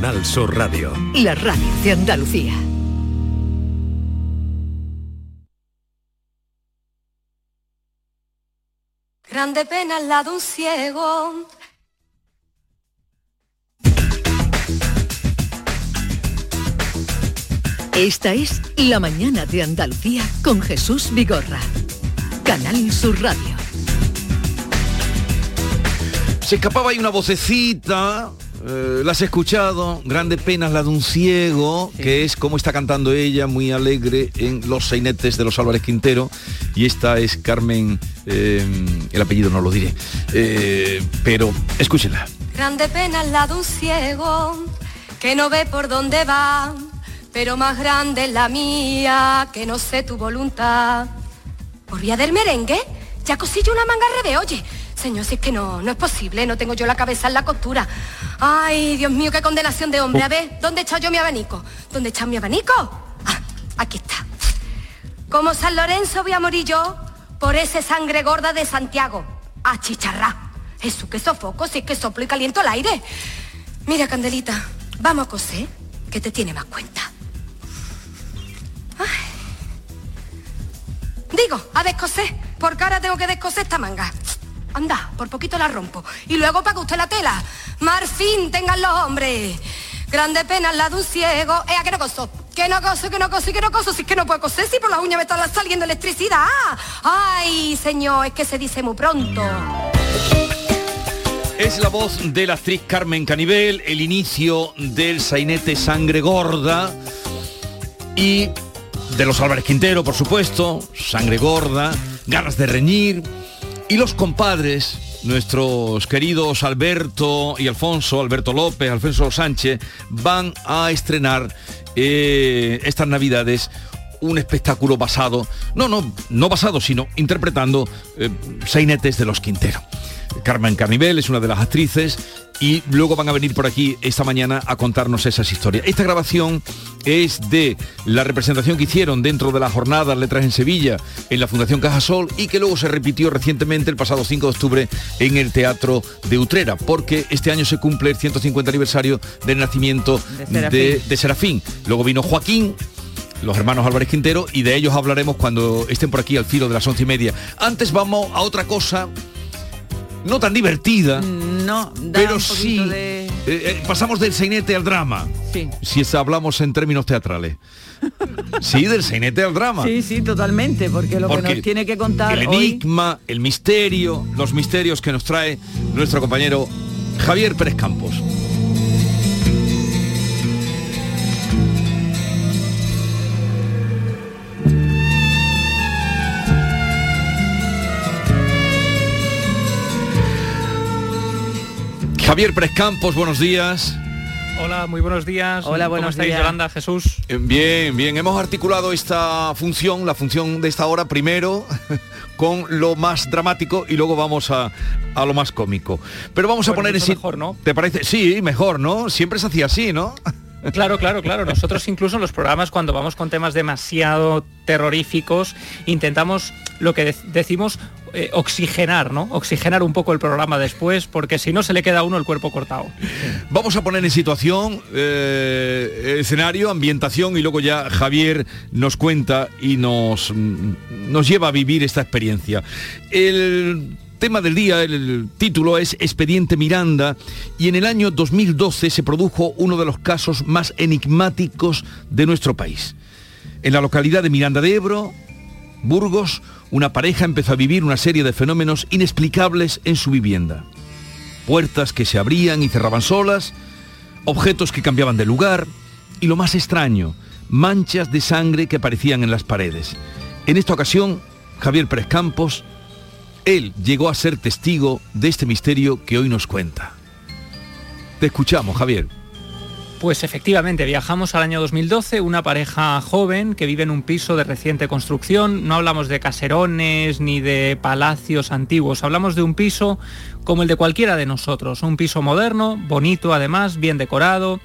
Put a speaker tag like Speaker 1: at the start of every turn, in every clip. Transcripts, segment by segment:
Speaker 1: Canal Sur Radio.
Speaker 2: La radio de Andalucía.
Speaker 3: Grande pena al lado un ciego.
Speaker 2: Esta es La mañana de Andalucía con Jesús Vigorra. Canal Sur Radio.
Speaker 4: Se escapaba ahí una vocecita, eh, la has escuchado, grande penas la de un ciego, que es como está cantando ella, muy alegre, en Los Sainetes de los Álvarez Quintero, y esta es Carmen, eh, el apellido no lo diré, eh, pero escúchenla.
Speaker 3: Grande pena al lado un ciego que no ve por dónde va, pero más grande es la mía que no sé tu voluntad. Por vía del merengue, ya cosillo una manga al revés, oye. Señor, si es que no, no es posible, no tengo yo la cabeza en la costura. Ay, Dios mío, qué condenación de hombre. A ver, ¿dónde he yo mi abanico? ¿Dónde he mi abanico? Ah, aquí está. Como San Lorenzo voy a morir yo por ese sangre gorda de Santiago. A chicharrá. Jesús, que sofoco, si es que soplo y caliento el aire. Mira, Candelita, vamos a coser, que te tiene más cuenta. Ay. Digo, a descoser, porque ahora tengo que descoser esta manga. Anda, por poquito la rompo. Y luego paga usted la tela. Marfín tengan los hombres. Grande pena lado de un ciego. Ea, que no coso. Que no coso, que no coso que no coso. Si es que no puedo coser, si por las uñas me está saliendo electricidad. Ay, señor, es que se dice muy pronto.
Speaker 4: Es la voz de la actriz Carmen Canivel, el inicio del sainete Sangre Gorda y de los Álvarez Quintero, por supuesto, Sangre Gorda, Ganas de Reñir y los compadres, nuestros queridos Alberto y Alfonso, Alberto López, Alfonso Sánchez, van a estrenar eh, estas navidades un espectáculo basado, no, no, no basado, sino interpretando eh, sainetes de los Quintero. Carmen Carnivel es una de las actrices y luego van a venir por aquí esta mañana a contarnos esas historias. Esta grabación es de la representación que hicieron dentro de la jornada Letras en Sevilla en la Fundación Cajasol y que luego se repitió recientemente el pasado 5 de octubre en el Teatro de Utrera, porque este año se cumple el 150 aniversario del nacimiento
Speaker 5: De Serafín.
Speaker 4: de, de Serafín. Luego vino Joaquín, los hermanos Álvarez Quintero, y de ellos hablaremos cuando estén por aquí al filo de las once y media. Antes vamos a otra cosa, no tan divertida,
Speaker 5: No, da
Speaker 4: pero
Speaker 5: un
Speaker 4: sí,
Speaker 5: de...
Speaker 4: eh, eh, pasamos del sainete al drama.
Speaker 5: Sí.
Speaker 4: Si es- hablamos en términos teatrales. Sí, del sainete al drama.
Speaker 5: Sí, sí, totalmente, porque lo que nos tiene que contar
Speaker 4: el
Speaker 5: hoy...
Speaker 4: enigma, el misterio, los misterios que nos trae nuestro compañero Javier Pérez Campos. Javier Pérez Campos, buenos días.
Speaker 6: Hola, muy buenos días.
Speaker 5: Hola,
Speaker 6: ¿Cómo
Speaker 5: buenos
Speaker 6: estáis,
Speaker 5: días.
Speaker 6: Yolanda, Jesús?
Speaker 4: Eh, Bien, bien. Hemos articulado esta función, la función de esta hora, primero con lo más dramático y luego vamos a, a lo más cómico. Pero vamos a poner en
Speaker 6: mucho
Speaker 4: si-
Speaker 6: mejor, ¿no?
Speaker 4: ¿Te parece? Sí, mejor, ¿no? Siempre se hacía así, ¿no?
Speaker 6: Claro, claro, claro. Nosotros incluso en los programas cuando vamos con temas demasiado terroríficos intentamos lo que de- decimos eh, oxigenar, ¿no? Oxigenar un poco el programa después porque si no se le queda a uno el cuerpo cortado.
Speaker 4: Vamos a poner en situación, eh, escenario, ambientación y luego ya Javier nos cuenta y nos, mm, nos lleva a vivir esta experiencia. El tema del día, el título es Expediente Miranda y en el año 2012 se produjo uno de los casos más enigmáticos de nuestro país. En la localidad de Miranda de Ebro, Burgos, una pareja empezó a vivir una serie de fenómenos inexplicables en su vivienda puertas que se abrían y cerraban solas, objetos que cambiaban de lugar y lo más extraño, manchas de sangre que aparecían en las paredes. En esta ocasión, Javier Pérez Campos, él llegó a ser testigo de este misterio que hoy nos cuenta. Te escuchamos, Javier.
Speaker 6: Pues efectivamente, viajamos al año 2012, una pareja joven que vive en un piso de reciente construcción. No hablamos de caserones ni de palacios antiguos, hablamos de un piso como el de cualquiera de nosotros, un piso moderno, bonito además, bien decorado,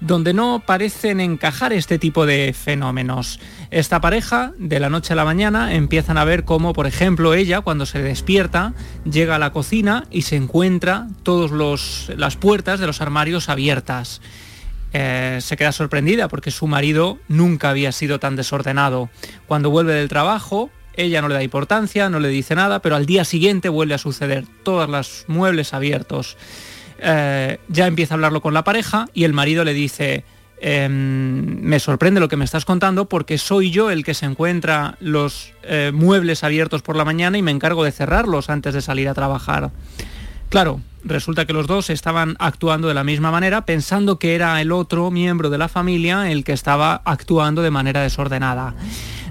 Speaker 6: donde no parecen encajar este tipo de fenómenos. Esta pareja, de la noche a la mañana, empiezan a ver cómo, por ejemplo, ella, cuando se despierta, llega a la cocina y se encuentra todas las puertas de los armarios abiertas. eh, se queda sorprendida porque su marido nunca había sido tan desordenado. Cuando vuelve del trabajo, ella no le da importancia, no le dice nada, pero al día siguiente vuelve a suceder, todos los muebles abiertos. Eh, ya empieza a hablarlo con la pareja y el marido le dice, em, me sorprende lo que me estás contando porque soy yo el que se encuentra los eh, muebles abiertos por la mañana y me encargo de cerrarlos antes de salir a trabajar. Claro, resulta que los dos estaban actuando de la misma manera, pensando que era el otro miembro de la familia el que estaba actuando de manera desordenada.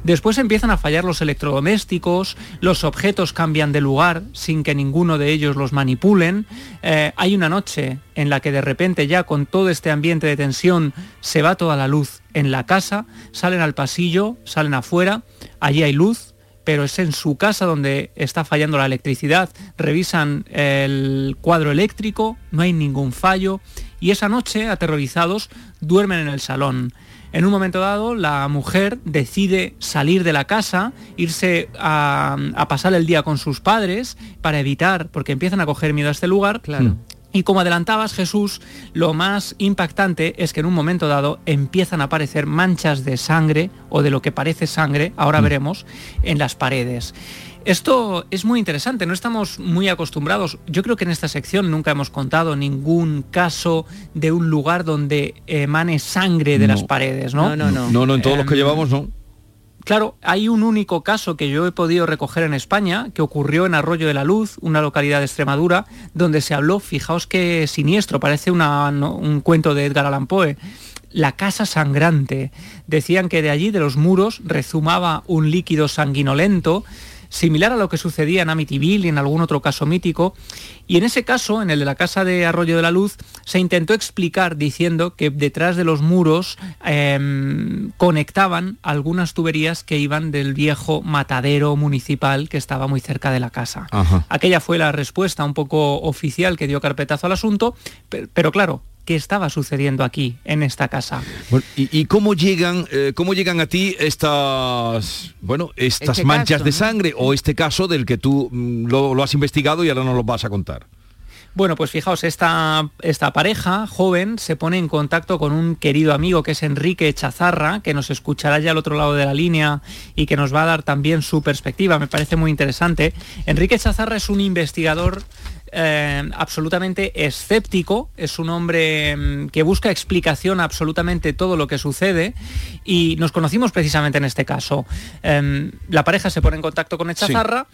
Speaker 6: Después empiezan a fallar los electrodomésticos, los objetos cambian de lugar sin que ninguno de ellos los manipulen. Eh, hay una noche en la que de repente ya con todo este ambiente de tensión se va toda la luz en la casa, salen al pasillo, salen afuera, allí hay luz, pero es en su casa donde está fallando la electricidad. Revisan el cuadro eléctrico, no hay ningún fallo y esa noche, aterrorizados, duermen en el salón. En un momento dado, la mujer decide salir de la casa, irse a, pasar el día con sus padres para evitar, porque empiezan a coger miedo a este lugar. Claro. Y como adelantabas Jesús, lo más impactante es que en un momento dado empiezan a aparecer manchas de sangre o de lo que parece sangre, ahora mm. veremos, en las paredes. Esto es muy interesante, no estamos muy acostumbrados. Yo creo que en esta sección nunca hemos contado ningún caso de un lugar donde emane sangre de las paredes, ¿no?
Speaker 4: No, no, no. No, no, en todos los que em, llevamos no.
Speaker 6: Claro, hay un único caso que yo he podido recoger en España, que ocurrió en Arroyo de la Luz, una localidad de Extremadura, donde se habló, fijaos qué siniestro, parece un cuento de Edgar Allan Poe, la casa sangrante. Decían que de allí, de los muros, rezumaba un líquido sanguinolento similar a lo que sucedía en Amityville y en algún otro caso mítico. Y en ese caso, en el de la Casa de Arroyo de la Luz, se intentó explicar diciendo que detrás de los muros em, conectaban algunas tuberías que iban del viejo matadero municipal que estaba muy cerca de la casa. Aquella fue la respuesta un poco oficial que dio carpetazo al asunto, pero claro, qué estaba sucediendo aquí, en esta casa.
Speaker 4: ¿y, cómo llegan, eh, cómo llegan a ti estas, bueno, estas este manchas de sangre o este caso del que tú mm, lo, has investigado y ahora nos lo vas a contar?
Speaker 6: Bueno, pues fijaos, esta, esta pareja joven se pone en contacto con un querido amigo que es Enrique Chazarra, que nos escuchará ya al otro lado de la línea y que nos va a dar también su perspectiva. Me parece muy interesante. Enrique Chazarra es un investigador eh, absolutamente escéptico, es un hombre mm, que busca explicación a absolutamente todo lo que sucede y nos conocimos precisamente en este caso. Em, la pareja se pone en contacto con Echazarra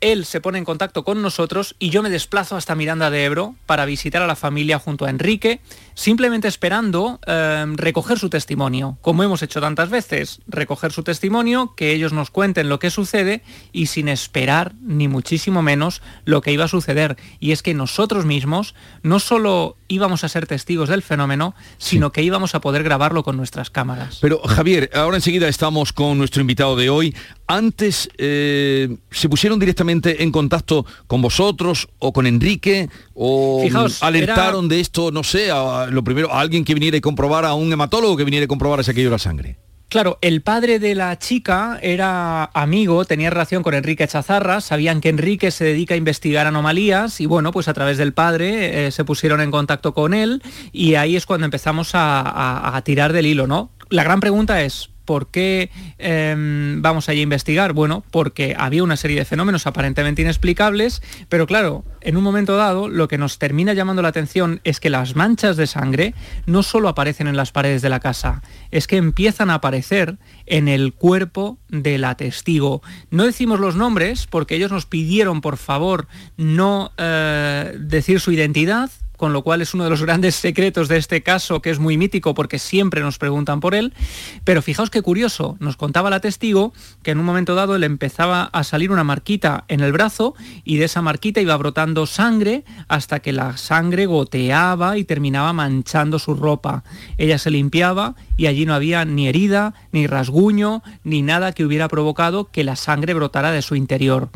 Speaker 6: él se pone en contacto con nosotros y yo me desplazo hasta Miranda de Ebro para visitar a la familia junto a Enrique, simplemente esperando em, recoger su testimonio, como hemos hecho tantas veces, recoger su testimonio, que ellos nos cuenten lo que sucede y sin esperar ni muchísimo menos lo que iba a suceder. Y es que nosotros mismos no solo íbamos a ser testigos del fenómeno, sino que íbamos a poder grabarlo con nuestras cámaras.
Speaker 4: Pero Javier, ahora enseguida estamos con nuestro invitado de hoy. Antes eh, se pusieron directamente en contacto con vosotros o con Enrique o alertaron de esto, no sé, a, lo primero, a alguien que viniera y comprobara, a un hematólogo que viniera y comprobara si aquello era sangre.
Speaker 6: Claro, el padre de la chica era amigo, tenía relación con Enrique Chazarra, sabían que Enrique se dedica a investigar anomalías y bueno, pues a través del padre eh, se pusieron en contacto con él y ahí es cuando empezamos a, a tirar del hilo, ¿no? La gran pregunta es, ¿Por qué em, vamos allí a investigar? Bueno, porque había una serie de fenómenos aparentemente inexplicables, pero claro, en un momento dado lo que nos termina llamando la atención es que las manchas de sangre no solo aparecen en las paredes de la casa, es que empiezan a aparecer en el cuerpo de la testigo. No decimos los nombres porque ellos nos pidieron por favor no eh, decir su identidad, con lo cual es uno de los grandes secretos de este caso, que es muy mítico porque siempre nos preguntan por él. Pero fijaos qué curioso, nos contaba la testigo que en un momento dado le empezaba a salir una marquita en el brazo y de esa marquita iba brotando sangre hasta que la sangre goteaba y terminaba manchando su ropa. Ella se limpiaba y allí no había ni herida, ni rasguño, ni nada que hubiera provocado que la sangre brotara de su interior.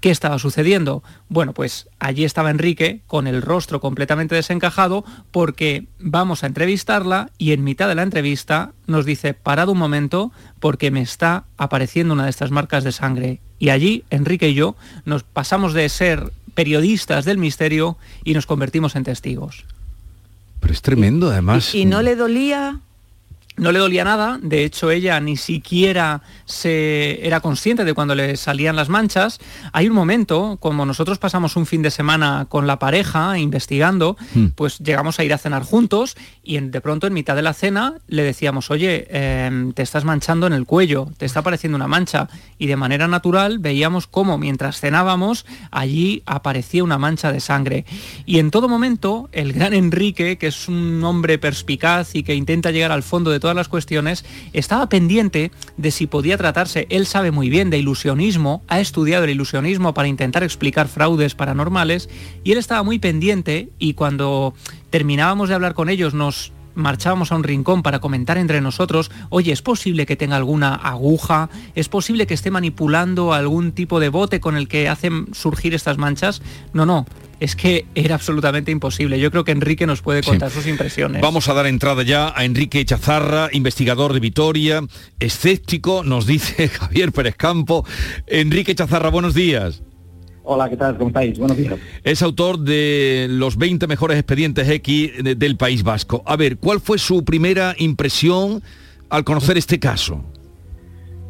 Speaker 6: ¿Qué estaba sucediendo? Bueno, pues allí estaba Enrique con el rostro completamente desencajado porque vamos a entrevistarla y en mitad de la entrevista nos dice, parad un momento porque me está apareciendo una de estas marcas de sangre. Y allí Enrique y yo nos pasamos de ser periodistas del misterio y nos convertimos en testigos.
Speaker 4: Pero es tremendo, además.
Speaker 5: ¿Y no le dolía?
Speaker 6: No le dolía nada, de hecho ella ni siquiera se era consciente de cuando le salían las manchas. Hay un momento, como nosotros pasamos un fin de semana con la pareja investigando,
Speaker 4: Hmm.
Speaker 6: pues llegamos a ir a cenar juntos y en- de pronto en mitad de la cena le decíamos, oye, em, te estás manchando en el cuello, te está apareciendo una mancha. Y de manera natural veíamos cómo mientras cenábamos allí aparecía una mancha de sangre. Y en todo momento el gran Enrique, que es un hombre perspicaz y que intenta llegar al fondo de las cuestiones, estaba pendiente de si podía tratarse, él sabe muy bien de ilusionismo, ha estudiado el ilusionismo para intentar explicar fraudes paranormales y él estaba muy pendiente y cuando terminábamos de hablar con ellos nos marchábamos a un rincón para comentar entre nosotros, oye, ¿es posible que tenga alguna aguja? ¿Es posible que esté manipulando algún tipo de bote con el que hacen surgir estas manchas? No, no, es que era absolutamente imposible. Yo creo que Enrique nos puede
Speaker 4: Sí.
Speaker 6: contar sus impresiones.
Speaker 4: Vamos a dar entrada ya a Enrique Chazarra, investigador de Vitoria, escéptico, nos dice Javier Pérez Campo. Enrique Chazarra, buenos días.
Speaker 1: Hola, ¿qué tal? ¿Cómo estáis? Buenos días.
Speaker 4: Es autor de los 20 mejores expedientes X de- del País Vasco. A ver, ¿cuál fue su primera impresión al conocer este caso?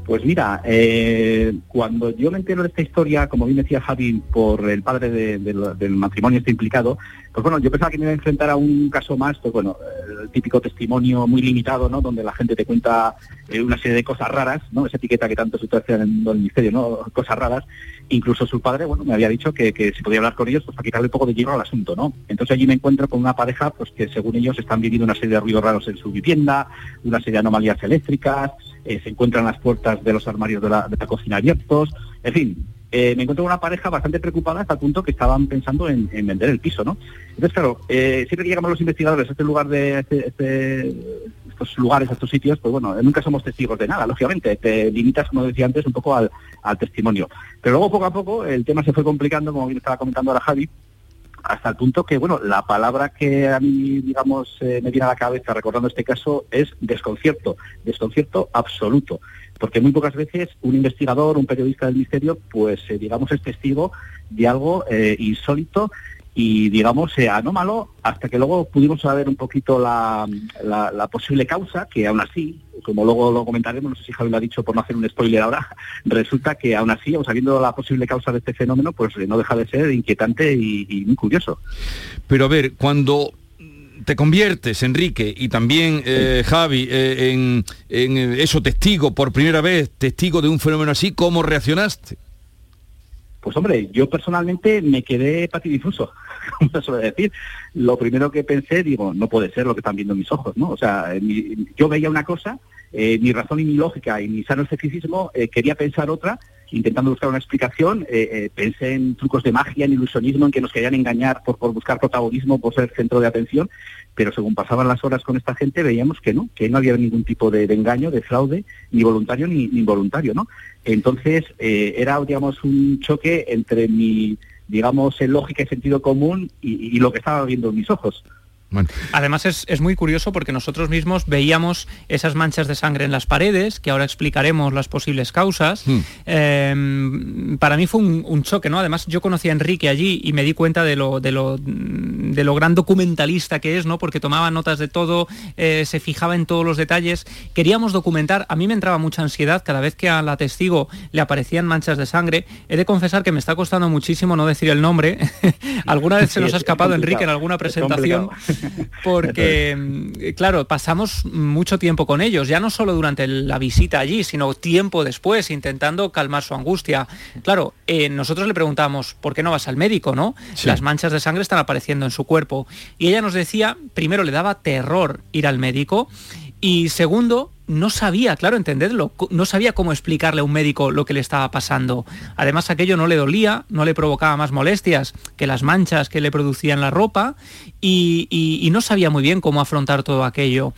Speaker 1: Pues mira, eh, cuando yo me entero de esta historia, como bien decía Javi, por el padre de- de- del matrimonio este implicado, pues bueno, yo pensaba que me iba a enfrentar a un caso más, pues bueno, el típico testimonio muy limitado, ¿no? Donde la gente te cuenta eh, una serie de cosas raras, ¿no? Esa etiqueta que tanto se utiliza en el misterio, ¿no? Cosas raras. Incluso su padre, bueno, me había dicho que, que si podía hablar con ellos, pues para quitarle un poco de hierro al asunto, ¿no? Entonces allí me encuentro con una pareja, pues que según ellos están viviendo una serie de ruidos raros en su vivienda, una serie de anomalías eléctricas, eh, se encuentran las puertas de los armarios de la, de la cocina abiertos, en fin, eh, me encuentro con una pareja bastante preocupada hasta el punto que estaban pensando en, en vender el piso, ¿no? Entonces, claro, eh, siempre que llegamos los investigadores a este lugar de este- este- estos lugares, a estos sitios, pues bueno, nunca somos testigos de nada, lógicamente, te limitas, como decía antes, un poco al, al testimonio. Pero luego, poco a poco, el tema se fue complicando, como bien estaba comentando ahora Javi, hasta el punto que, bueno, la palabra que a mí, digamos, eh, me viene a la cabeza recordando este caso es desconcierto, desconcierto absoluto, porque muy pocas veces un investigador, un periodista del misterio, pues, eh, digamos, es testigo de algo eh, insólito y, digamos, eh, anómalo, hasta que luego pudimos saber un poquito la, la- la posible causa, que aún así, como luego lo comentaremos, no sé si Javi lo ha dicho por no hacer un spoiler ahora, resulta que aún así, aun sabiendo la posible causa de este fenómeno, pues eh, no deja de ser inquietante y, y muy curioso.
Speaker 4: Pero a ver, cuando te conviertes, Enrique, y también eh, Javi, eh, en, en, eh, eso, testigo, por primera vez, testigo de un fenómeno así, ¿cómo reaccionaste?
Speaker 1: Pues hombre, yo personalmente me quedé patidifuso, como se suele decir. Lo primero que pensé, digo, no puede ser lo que están viendo mis ojos, ¿no? O sea, eh, mi- yo veía una cosa, eh, mi razón y mi lógica y mi sano escepticismo eh, quería pensar otra, intentando buscar una explicación, eh, eh, pensé en trucos de magia, en ilusionismo, en que nos querían engañar por, por buscar protagonismo, por ser centro de atención, pero según pasaban las horas con esta gente veíamos que no, que no había ningún tipo de, engaño, de fraude, ni voluntario ni, ni involuntario, ¿no? Entonces eh, era, digamos, un choque entre mi, digamos, lógica y sentido común y, y lo que estaba viendo en mis ojos.
Speaker 4: Bueno,
Speaker 6: Además es, es muy curioso porque nosotros mismos veíamos esas manchas de sangre en las paredes, que ahora explicaremos las posibles causas.
Speaker 4: Hmm.
Speaker 6: Eh, para mí fue un, un choque, ¿no? Además yo conocí a Enrique allí y me di cuenta de lo, de lo, de lo gran documentalista que es, ¿no? Porque tomaba notas de todo, eh, se fijaba en todos los detalles. Queríamos documentar, a mí me entraba mucha ansiedad cada vez que a la testigo le aparecían manchas de sangre. He de confesar que me está costando muchísimo no decir el nombre. Alguna vez se nos ha
Speaker 1: es
Speaker 6: escapado Enrique en alguna
Speaker 1: es
Speaker 6: presentación. porque, mm, claro, pasamos mucho tiempo con ellos, ya no solo durante la visita allí, sino tiempo después, intentando calmar su angustia. Claro, eh, nosotros le preguntamos, ¿por qué no vas al médico, no?
Speaker 4: Sí.
Speaker 6: Las manchas de sangre están apareciendo en su cuerpo. Y ella nos decía, primero, le daba terror ir al médico, y segundo, no sabía, claro, entenderlo, no sabía cómo explicarle a un médico lo que le estaba pasando. Además, aquello no le dolía, no le provocaba más molestias que las manchas que le producían la ropa y no sabía muy bien cómo afrontar todo aquello.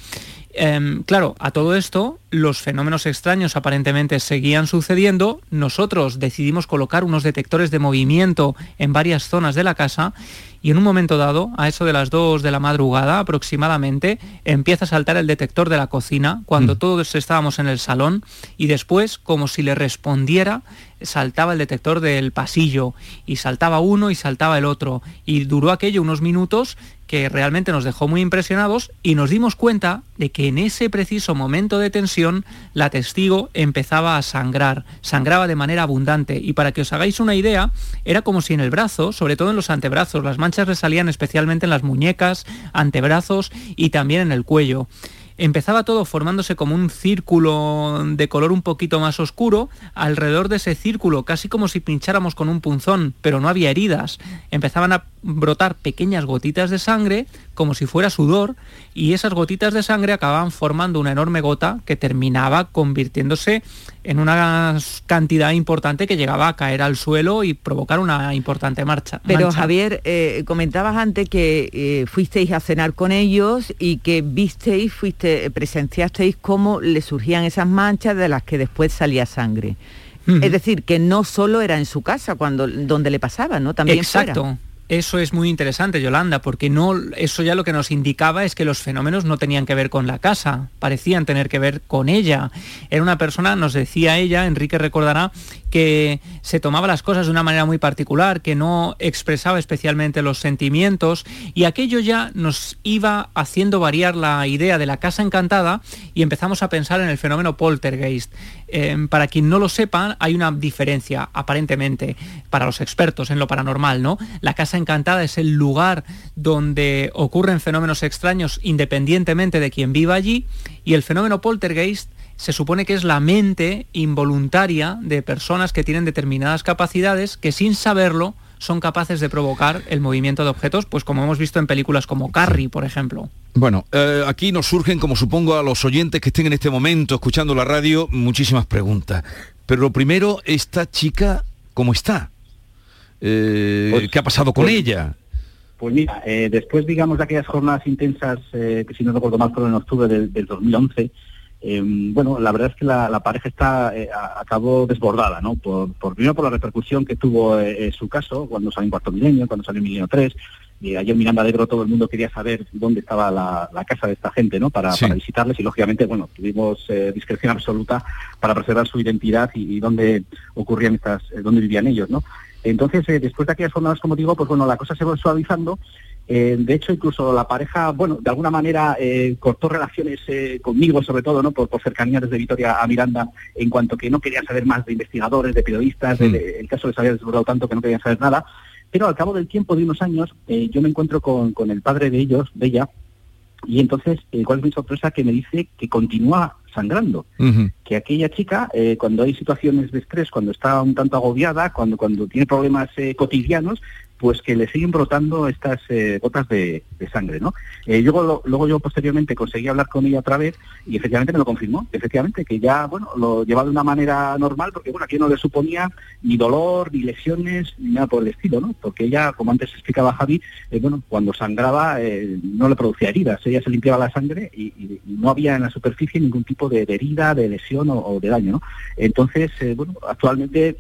Speaker 6: Em, claro, a todo esto, los fenómenos extraños aparentemente seguían sucediendo. Nosotros decidimos colocar unos detectores de movimiento en varias zonas de la casa y en un momento dado, a eso de las 2 de la madrugada aproximadamente, empieza a saltar el detector de la cocina cuando todos estábamos en el salón y después, como si le respondiera, saltaba el detector del pasillo y saltaba uno y saltaba el otro y duró aquello unos minutos que realmente nos dejó muy impresionados y nos dimos cuenta de que en ese preciso momento de tensión la testigo empezaba a sangrar, sangraba de manera abundante. Y para que os hagáis una idea, era como si en el brazo, sobre todo en los antebrazos, las manchas resalían especialmente en las muñecas, antebrazos y también en el cuello. Empezaba todo formándose como un círculo de color un poquito más oscuro, alrededor de ese círculo, casi como si pincháramos con un punzón, pero no había heridas, empezaban a brotar pequeñas gotitas de sangre, como si fuera sudor, y esas gotitas de sangre acababan formando una enorme gota que terminaba convirtiéndose en una cantidad importante que llegaba a caer al suelo y provocar una importante marcha.
Speaker 5: Pero Javier, eh, comentabas antes que eh, fuisteis a cenar con ellos y que visteis, fuiste, presenciasteis cómo le surgían esas manchas de las que después salía sangre. Es decir, que no solo era en su casa cuando donde le pasaba, ¿no? También
Speaker 6: Exacto. Eso es muy interesante, Yolanda, porque no, eso ya lo que nos indicaba es que los fenómenos no tenían que ver con la casa, parecían tener que ver con ella. Era una persona, nos decía ella, Enrique recordará, que se tomaba las cosas de una manera muy particular, que no expresaba especialmente los sentimientos y aquello ya nos iba haciendo variar la idea de la casa encantada y empezamos a pensar en el fenómeno poltergeist. Em, para quien no lo sepa, hay una diferencia aparentemente para los expertos en lo paranormal, ¿no? La casa encantada es el lugar donde ocurren fenómenos extraños independientemente de quien viva allí y el fenómeno poltergeist se supone que es la mente involuntaria de personas que tienen determinadas capacidades que sin saberlo son capaces de provocar el movimiento de objetos, pues como hemos visto en películas como Carrie, por ejemplo.
Speaker 4: Bueno, eh, aquí nos surgen, como supongo a los oyentes que estén en este momento escuchando la radio, muchísimas preguntas. Pero lo primero, esta chica, ¿cómo está? Eh,
Speaker 1: Pues-
Speaker 4: ¿Qué ha pasado con
Speaker 1: pues-
Speaker 4: ella?
Speaker 1: Pues mira, eh, después, digamos, de aquellas jornadas intensas, eh, que si no recuerdo mal fueron en octubre del, del 2011, eh, bueno, la verdad es que la, la pareja está eh, a- desbordada, ¿no? Por, por- primero por la repercusión que tuvo eh, eh, su caso, cuando salió en Cuarto Milenio, cuando salió en Milenio 3, y ayer Miranda de Ebro todo el mundo quería saber dónde estaba la, la casa de esta gente, ¿no? Para,
Speaker 4: Sí.
Speaker 1: para visitarles y, lógicamente, bueno, tuvimos eh, discreción absoluta para preservar su identidad y, y dónde ocurrían estas, dónde vivían ellos, ¿no? Entonces, después de aquellas jornadas, como digo, pues bueno, la cosa se va suavizando. Eh, de hecho, incluso la pareja, bueno, de alguna manera eh, cortó relaciones eh, conmigo, sobre todo, ¿no? Por, por cercanía desde Vitoria a Miranda, en cuanto que no quería saber más de investigadores, de periodistas, de-
Speaker 4: Mm.
Speaker 1: de- el caso les había desbordado tanto que no querían saber nada. Pero al cabo del tiempo de unos años, eh, yo me encuentro con, con el padre de ellos, de ella, y entonces, eh, ¿cuál es mi sorpresa? Que me dice que continúa sangrando que aquella chica, eh, cuando hay situaciones de estrés, cuando está un tanto agobiada, cuando, cuando tiene problemas eh, cotidianos, pues que le siguen brotando estas eh, gotas de, de sangre, ¿no? Eh, luego, lo- luego yo posteriormente conseguí hablar con ella otra vez y efectivamente me lo confirmó, efectivamente, que ya, bueno, lo lleva de una manera normal, porque bueno, aquí no le suponía ni dolor, ni lesiones, ni nada por el estilo, ¿no? Porque ella, como antes explicaba Javi, eh, bueno, cuando sangraba eh, no le producía heridas, ella se limpiaba la sangre y, y- y no había en la superficie ningún tipo de, de herida, de lesión o, o de daño, ¿no? Entonces, eh, bueno, actualmente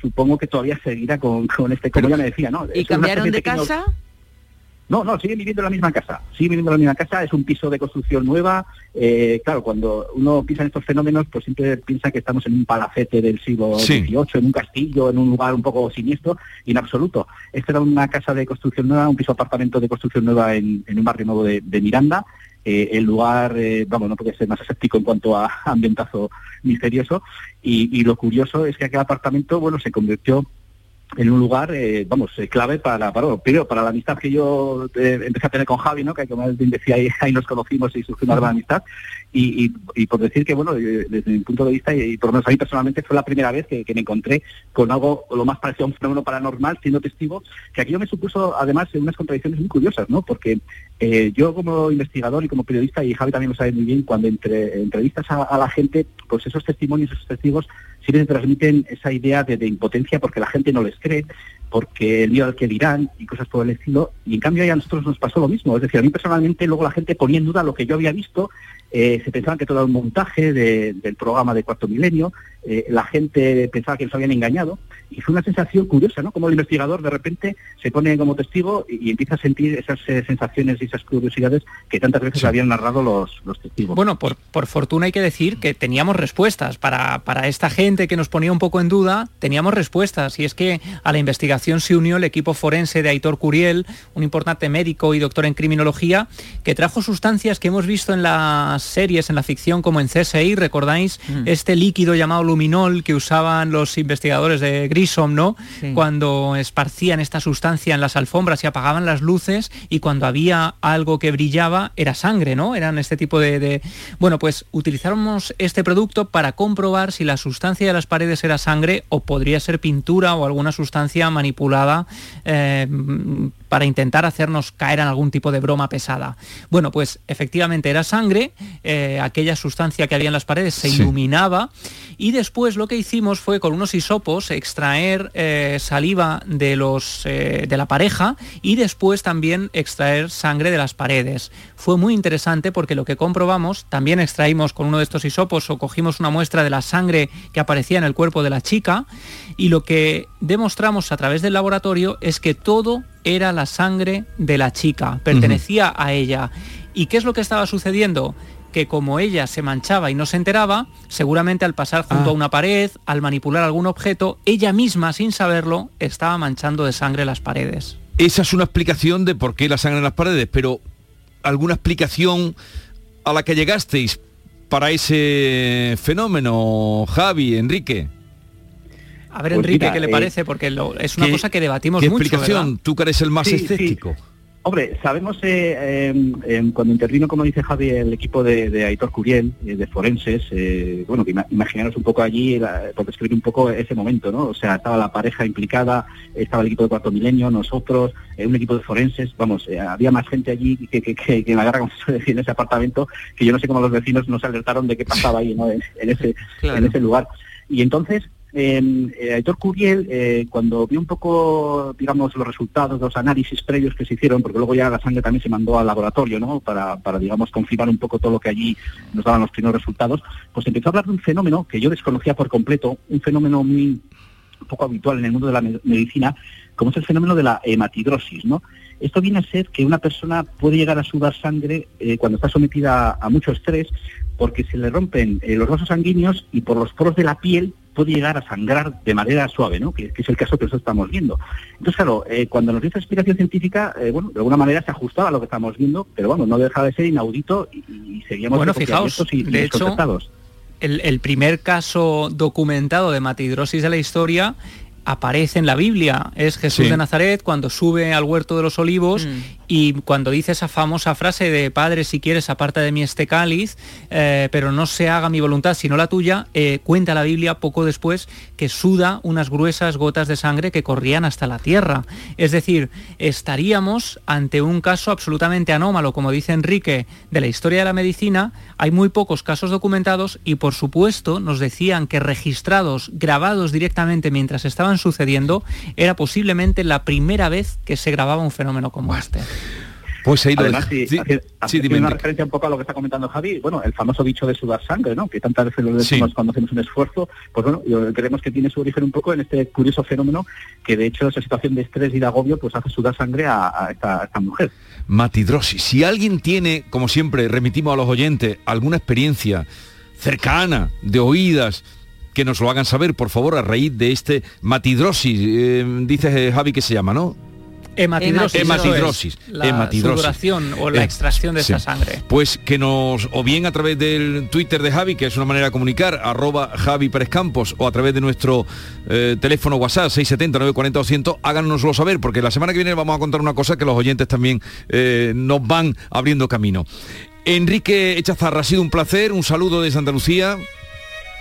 Speaker 1: supongo que todavía seguirá con, con este, como
Speaker 4: Pero-
Speaker 1: ya me decía, ¿no?
Speaker 5: ¿Y cambiaron de casa?
Speaker 1: no, no, siguen viviendo en la misma casa. Siguen viviendo en la misma casa, es un piso de construcción nueva. Eh, claro, cuando uno piensa en estos fenómenos, pues siempre piensa que estamos en un palacete del siglo
Speaker 4: Sí.
Speaker 1: XVIII, en un castillo, en un lugar un poco siniestro, y en absoluto. Esta era una casa de construcción nueva, un piso apartamento de construcción nueva en, en un barrio nuevo de, de Miranda. Eh, el lugar, eh, vamos, no puede ser más escéptico en cuanto a ambientazo misterioso. Y, y lo curioso es que aquel apartamento, bueno, se convirtió en un lugar, eh, vamos, eh, clave para, para, primero para la amistad que yo eh, empecé a tener con Javi, ¿no? Que como él decía, ahí nos conocimos y surgió una gran amistad. Y, por decir que, bueno, eh, desde mi punto de vista, y, por lo menos a mí personalmente, fue la primera vez que, me encontré con algo lo más parecido a un fenómeno paranormal, siendo testigo, que aquello me supuso, además, unas contradicciones muy curiosas, ¿no? Porque eh, yo como investigador y como periodista, y Javi también lo sabe muy bien, cuando entre, entrevistas a, la gente, pues esos testimonios, esos testigos, les transmiten esa idea de, de impotencia porque la gente no les cree, porque el miedo al que dirán y cosas por el estilo. Y en cambio ahí a nosotros nos pasó lo mismo. Es decir, a mí personalmente luego la gente ponía en duda lo que yo había visto, eh, se pensaban que todo era un montaje de- del programa de Cuarto Milenio, eh, la gente pensaba que nos habían engañado y fue una sensación curiosa, ¿no? Como el investigador de repente se pone como testigo y, y empieza a sentir esas eh, sensaciones y esas curiosidades que tantas veces
Speaker 4: Sí.
Speaker 1: habían narrado los, los testigos.
Speaker 6: Bueno, por, por fortuna hay que decir que teníamos respuestas. Para, para esta gente que nos ponía un poco en duda, teníamos respuestas. Y es que a la investigación investigación se unió el equipo forense de Aitor Curiel, un importante médico y doctor en criminología, que trajo sustancias que hemos visto en las series, en la ficción, como en CSI, ¿recordáis? Mm. Este líquido llamado luminol que usaban los investigadores de Grissom, ¿no? Cuando esparcían esta sustancia en las alfombras y apagaban las luces y cuando había algo que brillaba era sangre, ¿no? Eran este tipo de... de... Bueno, pues utilizamos este producto para comprobar si la sustancia de las paredes era sangre o podría ser pintura o alguna sustancia manipulada eh, para intentar hacernos caer en algún tipo de broma pesada. Bueno, pues efectivamente era sangre, eh, aquella sustancia que había en las paredes se iluminaba y después lo que hicimos fue con unos hisopos extraer eh, saliva de, los, de la pareja y después también extraer sangre de las paredes. Fue muy interesante porque lo que comprobamos, también extraímos con uno de estos hisopos o cogimos una muestra de la sangre que aparecía en el cuerpo de la chica y lo que demostramos a través del laboratorio es que todo era la sangre de la chica, pertenecía a ella. ¿Y qué es lo que estaba sucediendo? Que como ella se manchaba y no se enteraba, seguramente al pasar junto a ah. una pared, al manipular algún objeto, ella misma, sin saberlo, estaba manchando de sangre las paredes.
Speaker 4: Esa es una explicación de por qué la sangre en las paredes, pero ¿alguna explicación a la que llegasteis para ese fenómeno, Javi, Enrique?
Speaker 6: A ver, pues Enrique, ¿qué le eh, parece? Porque es una cosa que debatimos
Speaker 4: ¿qué explicación? Tú que eres el más escéptico.
Speaker 1: Hombre, sabemos, eh, em, em, cuando intervino, como dice Javi, el equipo de, Aitor Curiel, eh, de forenses, bueno, imaginaros un poco allí, por describir un poco ese momento, ¿no? O sea, estaba la pareja implicada, estaba el equipo de Cuarto Milenio, nosotros, un equipo de forenses, vamos, había más gente allí que, que, en la guerra, como se decía, en ese apartamento, que yo no sé cómo los vecinos nos alertaron de qué pasaba ahí, ¿no? en, ese, en ese lugar. Y entonces, eh, Aitor Curiel, eh, cuando vio un poco, digamos, los resultados, los análisis previos que se hicieron, porque luego ya la sangre también se mandó al laboratorio, ¿no? Para, para, digamos, confirmar un poco todo lo que allí nos daban los primeros resultados, pues empezó a hablar de un fenómeno que yo desconocía por completo, un fenómeno muy poco habitual en el mundo de la medicina, como es el fenómeno de la hematidrosis, ¿no? Esto viene a ser que una persona puede llegar a sudar sangre eh, cuando está sometida a mucho estrés porque se le rompen eh, los vasos sanguíneos y por los poros de la piel puede llegar a sangrar de manera suave, ¿no? que, es el caso que nosotros estamos viendo. Entonces, claro, eh, cuando nos dice explicación científica, eh, bueno, de alguna manera se ajustaba a lo que estamos viendo, pero bueno, no deja de ser inaudito y, seguíamos
Speaker 6: bueno, fijaos, de hecho, el, el, primer caso documentado de matidrosis de la historia aparece en la Biblia. Es Jesús de Nazaret cuando sube al huerto de los olivos mm. Y cuando dice esa famosa frase de Padre, si quieres, aparta de mí este cáliz, eh, pero no se haga mi voluntad sino la tuya, eh, cuenta la Biblia poco después que suda unas gruesas gotas de sangre que corrían hasta la tierra. Es decir, estaríamos ante un caso absolutamente anómalo, como dice Enrique, de la historia de la medicina. Hay muy pocos casos documentados y, por supuesto, nos decían que registrados, grabados directamente mientras estaban sucediendo, era posiblemente la primera vez que se grababa un fenómeno como este.
Speaker 1: Pues ahí Además, sí, una referencia un poco a lo que está comentando Javi, bueno, el famoso dicho de sudar sangre, ¿no? Que tantas veces lo decimos cuando hacemos un esfuerzo, pues bueno, creemos que tiene su origen un poco en este curioso fenómeno que de hecho esa situación de estrés y de agobio pues hace sudar sangre a, esta, mujer.
Speaker 4: Matidrosis. Si alguien tiene, como siempre, remitimos a los oyentes, alguna experiencia cercana, de oídas, que nos lo hagan saber, por favor, a raíz de este matidrosis, eh, dice Javi que se llama, ¿no?
Speaker 6: Hematidrosis.
Speaker 4: Hematidrosis.
Speaker 6: La sudoración o la eh, extracción de esa sangre.
Speaker 4: Pues que nos, o bien a través del Twitter de Javi, que es una manera de comunicar, arroba Javi Pérez Campos, o a través de nuestro eh, teléfono WhatsApp 670 940 200, háganoslo saber, porque la semana que viene vamos a contar una cosa que los oyentes también eh, nos van abriendo camino. Enrique Echazarra, ha sido un placer, un saludo desde Andalucía.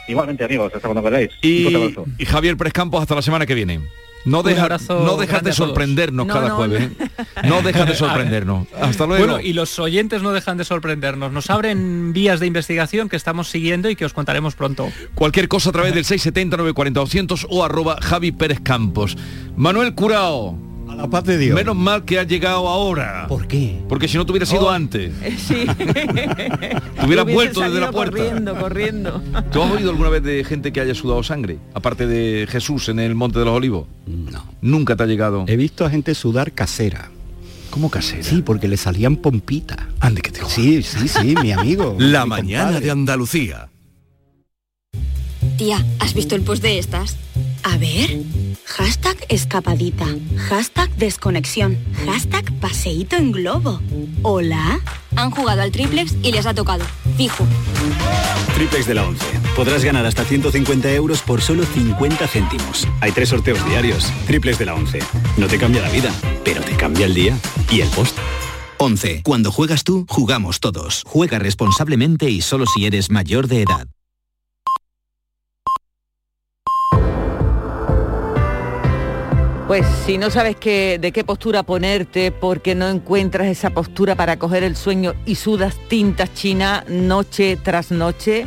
Speaker 1: Igualmente amigos, hasta cuando queráis.
Speaker 4: Y, y Javier Pérez Campos, hasta la semana que viene. No, deja, no dejas de sorprendernos cada jueves. ¿eh? No, dejas de sorprendernos. Hasta luego. Bueno,
Speaker 6: y los oyentes no dejan de sorprendernos. Nos abren vías de investigación que estamos siguiendo y que os contaremos pronto.
Speaker 4: Cualquier cosa a través del 670 940 200 o arroba Javi Pérez Campos. Manuel Curao.
Speaker 7: La paz de Dios.
Speaker 4: Menos mal que ha llegado ahora.
Speaker 7: ¿Por qué?
Speaker 4: Porque si no te hubiera sido oh. antes.
Speaker 5: Sí.
Speaker 4: te hubieras vuelto desde la puerta.
Speaker 5: Corriendo, corriendo.
Speaker 4: ¿Tú has oído alguna vez de gente que haya sudado sangre? Aparte de Jesús en el Monte de los Olivos.
Speaker 7: No.
Speaker 4: Nunca te ha llegado.
Speaker 7: He visto a gente sudar casera.
Speaker 4: ¿Cómo casera?
Speaker 7: Sí, porque le salían pompitas.
Speaker 4: Ande que te
Speaker 7: Sí, sí, sí, mi amigo.
Speaker 4: La mañana de Andalucía.
Speaker 3: Tía, ¿has visto el post de estas?
Speaker 2: A ver.
Speaker 8: Hashtag escapadita. Hashtag desconexión. Hashtag paseíto en globo. ¿Hola?
Speaker 9: Han jugado al triplex y les ha tocado. Fijo.
Speaker 10: Triplex de la 11. Podrás ganar hasta 150 euros por solo 50 céntimos. Hay tres sorteos diarios. Triplex de la 11. No te cambia la vida, pero te cambia el día y el post.
Speaker 11: 11. Cuando juegas tú, jugamos todos. Juega responsablemente y solo si eres mayor de edad.
Speaker 5: Pues si no sabes qué, de qué postura ponerte porque no encuentras esa postura para coger el sueño y sudas tintas chinas noche tras noche,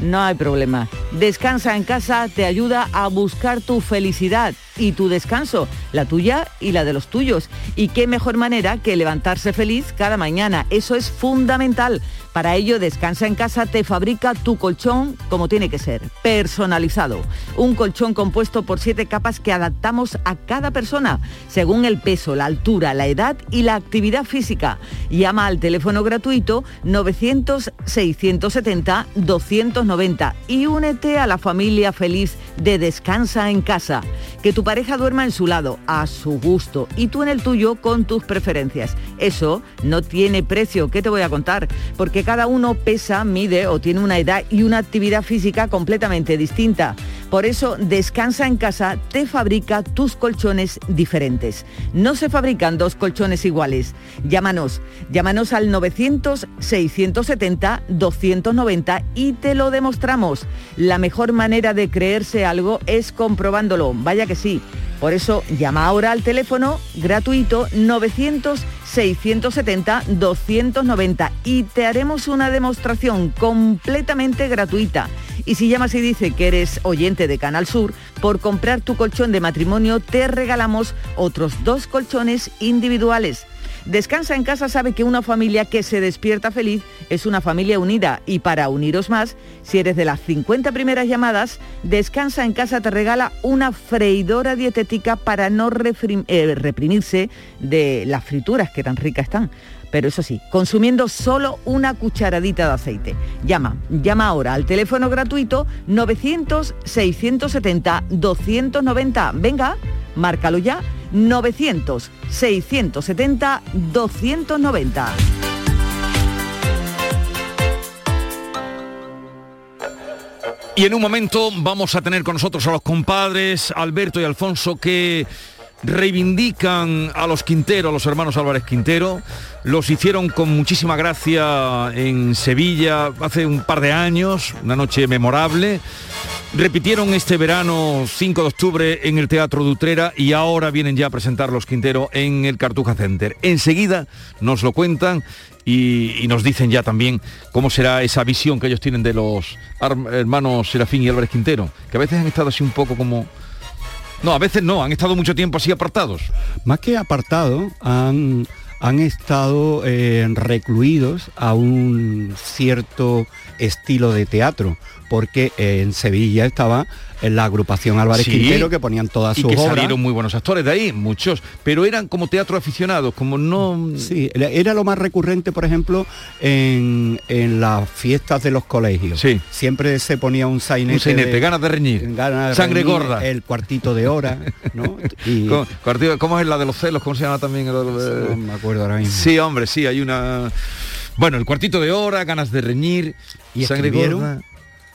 Speaker 5: no hay problema. Descansa en casa te ayuda a buscar tu felicidad y tu descanso, la tuya y la de los tuyos. Y qué mejor manera que levantarse feliz cada mañana. Eso es fundamental. Para ello, Descansa en casa te fabrica tu colchón como tiene que ser, personalizado. Un colchón compuesto por siete capas que adaptamos a cada persona, según el peso, la altura, la edad y la actividad física. Llama al teléfono gratuito 900-670-290 y únete a la familia feliz de Descansa en casa. Que tu pareja duerma en su lado, a su gusto, y tú en el tuyo con tus preferencias. Eso no tiene precio, ¿qué te voy a contar? Porque cada uno pesa, mide o tiene una edad y una actividad física completamente distinta. Por eso, Descansa en casa te fabrica tus colchones diferentes. No se fabrican dos colchones iguales. Llámanos, llámanos al 900-670-290 y te lo demostramos. La mejor manera de creerse algo es comprobándolo. Vaya que sí. Por eso llama ahora al teléfono gratuito 900-670-290 y te haremos una demostración completamente gratuita. Y si llamas y dice que eres oyente de Canal Sur, por comprar tu colchón de matrimonio te regalamos otros dos colchones individuales. Descansa en casa sabe que una familia que se despierta feliz es una familia unida y para uniros más, si eres de las 50 primeras llamadas, Descansa en casa te regala una freidora dietética para no eh, reprimirse de las frituras que tan ricas están pero eso sí, consumiendo solo una cucharadita de aceite. Llama, llama ahora al teléfono gratuito 900-670-290. Venga, márcalo ya 900-670-290.
Speaker 4: Y en un momento vamos a tener con nosotros a los compadres Alberto y Alfonso que reivindican a los Quintero, a los hermanos Álvarez Quintero. Los hicieron con muchísima gracia en Sevilla hace un par de años, una noche memorable. Repitieron este verano 5 de octubre en el Teatro de Utrera y ahora vienen ya a presentar los Quintero en el Cartuja Center. Enseguida nos lo cuentan y, nos dicen ya también cómo será esa visión que ellos tienen de los hermanos Serafín y Álvarez Quintero, que a veces han estado así un poco como no, a veces no, han estado mucho tiempo así apartados.
Speaker 7: Más que apartados, han, han estado eh, recluidos a un cierto estilo de teatro, porque en Sevilla estaba la agrupación Álvarez Quintero que ponían todas sus
Speaker 4: y que
Speaker 7: obras.
Speaker 4: salieron muy buenos actores de ahí, muchos, pero eran como teatro aficionados, como no...
Speaker 7: Sí, era lo más recurrente, por ejemplo, en, en las fiestas de los colegios.
Speaker 4: Sí.
Speaker 7: Siempre se ponía un sainete.
Speaker 4: Un sainete,
Speaker 7: de-
Speaker 4: ganas de reñir,
Speaker 7: ganas de
Speaker 4: sangre
Speaker 7: reñir,
Speaker 4: gorda.
Speaker 7: El cuartito de hora, ¿no? Y
Speaker 4: ¿Cómo, es la de los celos? ¿Cómo se llama también? el-
Speaker 7: no me acuerdo ahora mismo.
Speaker 4: Sí, hombre, sí, hay una... Bueno, el cuartito de hora, ganas de reñir,
Speaker 7: Y
Speaker 4: sangre gorda.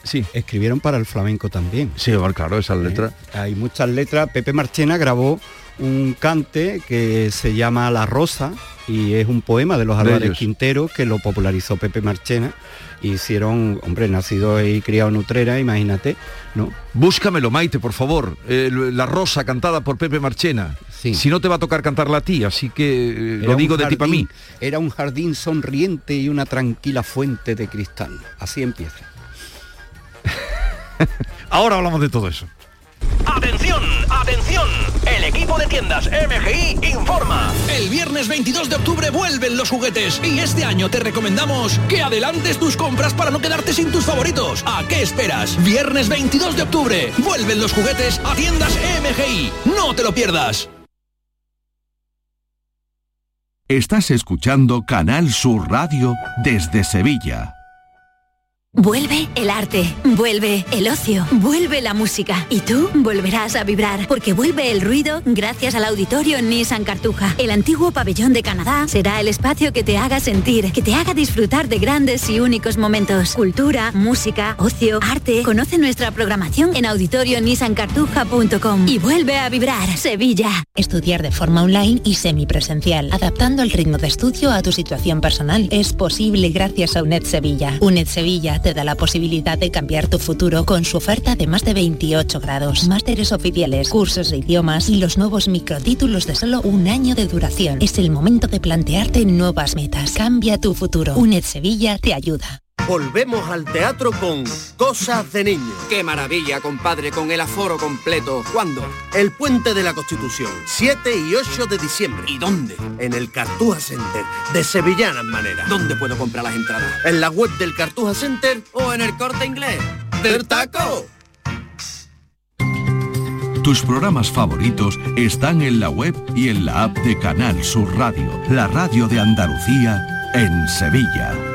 Speaker 4: Sí,
Speaker 7: Escribieron para el flamenco también.
Speaker 4: sí, claro, esas letras.
Speaker 7: Eh, Hay muchas letras. Pepe Marchena grabó un cante que se llama La Rosa y es un poema de los Álvarez. Quintero que lo popularizó Pepe Marchena. Hicieron, hombre, nacido y criado en Utrera, imagínate, ¿no?
Speaker 4: Búscamelo, Maite, por favor. Eh, la rosa cantada por Pepe Marchena.
Speaker 7: Sí.
Speaker 4: Si no te va a tocar cantarla a ti, así que eh, lo digo de ti para mí.
Speaker 7: Era un jardín sonriente y una tranquila fuente de cristal. Así empieza.
Speaker 4: Ahora hablamos de todo eso.
Speaker 12: ¡Atención! ¡Atención! El equipo de tiendas MGI informa. El viernes 22 de octubre vuelven los juguetes y este año te recomendamos que adelantes tus compras para no quedarte sin tus favoritos. ¿A qué esperas? Viernes 22 de octubre vuelven los juguetes a tiendas MGI. No te lo pierdas.
Speaker 13: Estás escuchando Canal Sur Radio desde Sevilla. Vuelve el arte, vuelve el ocio, vuelve la música y tú volverás a vibrar porque vuelve el ruido gracias al auditorio Nissan Cartuja. El antiguo pabellón de Canadá será el espacio que te haga sentir, que te haga disfrutar de grandes y únicos momentos. Cultura, música, ocio, arte. Conoce nuestra programación en auditorionissancartuja.com y vuelve a vibrar Sevilla.
Speaker 14: Estudiar de forma online y semipresencial, adaptando el ritmo de estudio a tu situación personal. Es posible gracias a UNED Sevilla. UNED Sevilla te da la posibilidad de cambiar tu futuro con su oferta de más de 28 grados, másteres oficiales, cursos de idiomas y los nuevos microtítulos de solo un año de duración. Es el momento de plantearte nuevas metas. Cambia tu futuro. UNED Sevilla te ayuda.
Speaker 15: Volvemos al teatro con Cosas de Niños.
Speaker 16: ¡Qué maravilla, compadre, con el aforo completo! ¿Cuándo?
Speaker 15: El Puente de la Constitución, 7 y 8 de diciembre.
Speaker 16: ¿Y dónde?
Speaker 15: En el Cartuja Center, de Sevillanas Manera.
Speaker 16: ¿Dónde puedo comprar las entradas?
Speaker 15: En la web del Cartuja Center
Speaker 16: o en el corte inglés.
Speaker 15: ¡Del taco!
Speaker 17: Tus programas favoritos están en la web y en la app de Canal Sur Radio, la radio de Andalucía en Sevilla.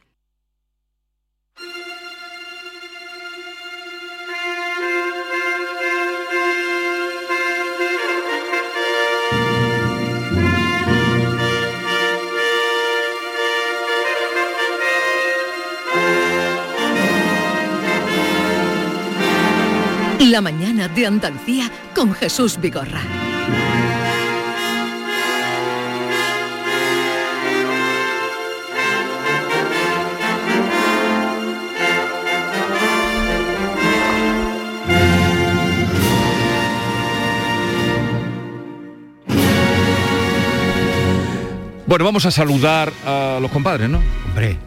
Speaker 2: La mañana de Andalucía con Jesús Vigorra.
Speaker 4: Bueno, vamos a saludar a los compadres, ¿no?
Speaker 7: Hombre,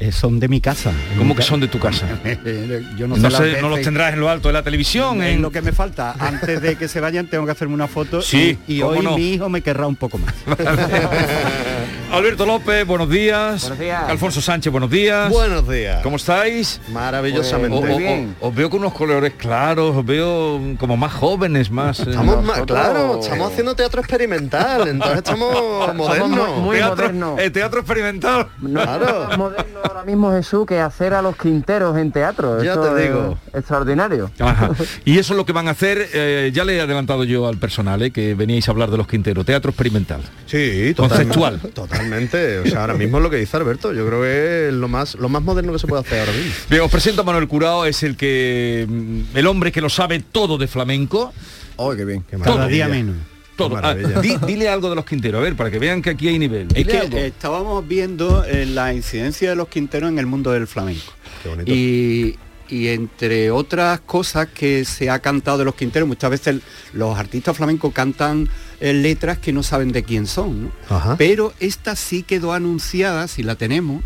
Speaker 7: eh, son de mi casa.
Speaker 4: ¿Cómo que son de tu casa?
Speaker 7: Yo
Speaker 4: no,
Speaker 7: no, sé
Speaker 4: no los tendrás en lo alto de la televisión. En-
Speaker 7: lo que me falta. Antes de que se vayan tengo que hacerme una foto
Speaker 4: Sí,
Speaker 7: y, hoy
Speaker 4: no.
Speaker 7: mi hijo me querrá un poco más.
Speaker 4: Alberto López, buenos días.
Speaker 18: Buenos días.
Speaker 4: Alfonso Sánchez, buenos días.
Speaker 18: Buenos días.
Speaker 4: ¿Cómo estáis?
Speaker 18: Maravillosamente.
Speaker 4: O- o-
Speaker 18: bien.
Speaker 4: os veo con unos colores claros, os veo como más jóvenes, más... eh,
Speaker 18: Estamos más,
Speaker 4: nosotros-
Speaker 18: claro, estamos haciendo teatro experimental, entonces estamos modernos.
Speaker 4: teatro, eh, teatro experimental.
Speaker 18: Claro.
Speaker 19: moderno ahora mismo Jesús que hacer a los quinteros en teatro.
Speaker 18: Ya
Speaker 19: Esto
Speaker 18: te
Speaker 19: es
Speaker 18: digo.
Speaker 19: Extraordinario.
Speaker 4: Ajá. Y eso es lo que van a hacer, eh, ya le he adelantado yo al personal, eh, que veníais a hablar de los Quinteros, teatro experimental.
Speaker 18: Sí,
Speaker 4: Conceptual.
Speaker 18: Totalmente. O sea, ahora mismo es lo que dice Alberto. Yo creo que es lo más, lo más moderno que se puede hacer ahora mismo.
Speaker 4: Bien, os presento a Manuel Curao, es el que mm, el hombre que lo sabe todo de flamenco.
Speaker 18: Oh, qué bien. Qué
Speaker 4: Todo.
Speaker 7: Cada día menos.
Speaker 4: Todo. Ah, di- dile algo de los Quinteros, a ver, para que vean que aquí hay nivel.
Speaker 7: Es
Speaker 4: Dile
Speaker 7: que
Speaker 4: algo.
Speaker 7: estábamos viendo eh, la incidencia de los quinteros en el mundo del flamenco.
Speaker 18: Qué bonito.
Speaker 7: Y, y entre otras cosas que se ha cantado de los quinteros, muchas veces los artistas flamencos cantan eh, letras que no saben de quién son. Pero esta sí quedó anunciada, si la tenemos,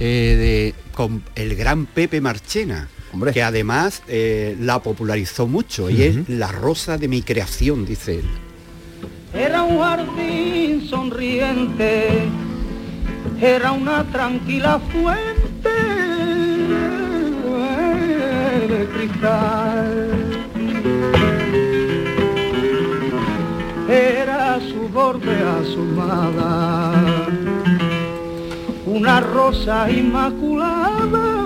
Speaker 7: eh, de, con el gran Pepe Marchena. que además eh, la popularizó mucho y es la rosa de mi creación, dice él.
Speaker 20: Era un jardín sonriente, era una tranquila fuente de cristal. Era su borde asomada, una rosa inmaculada.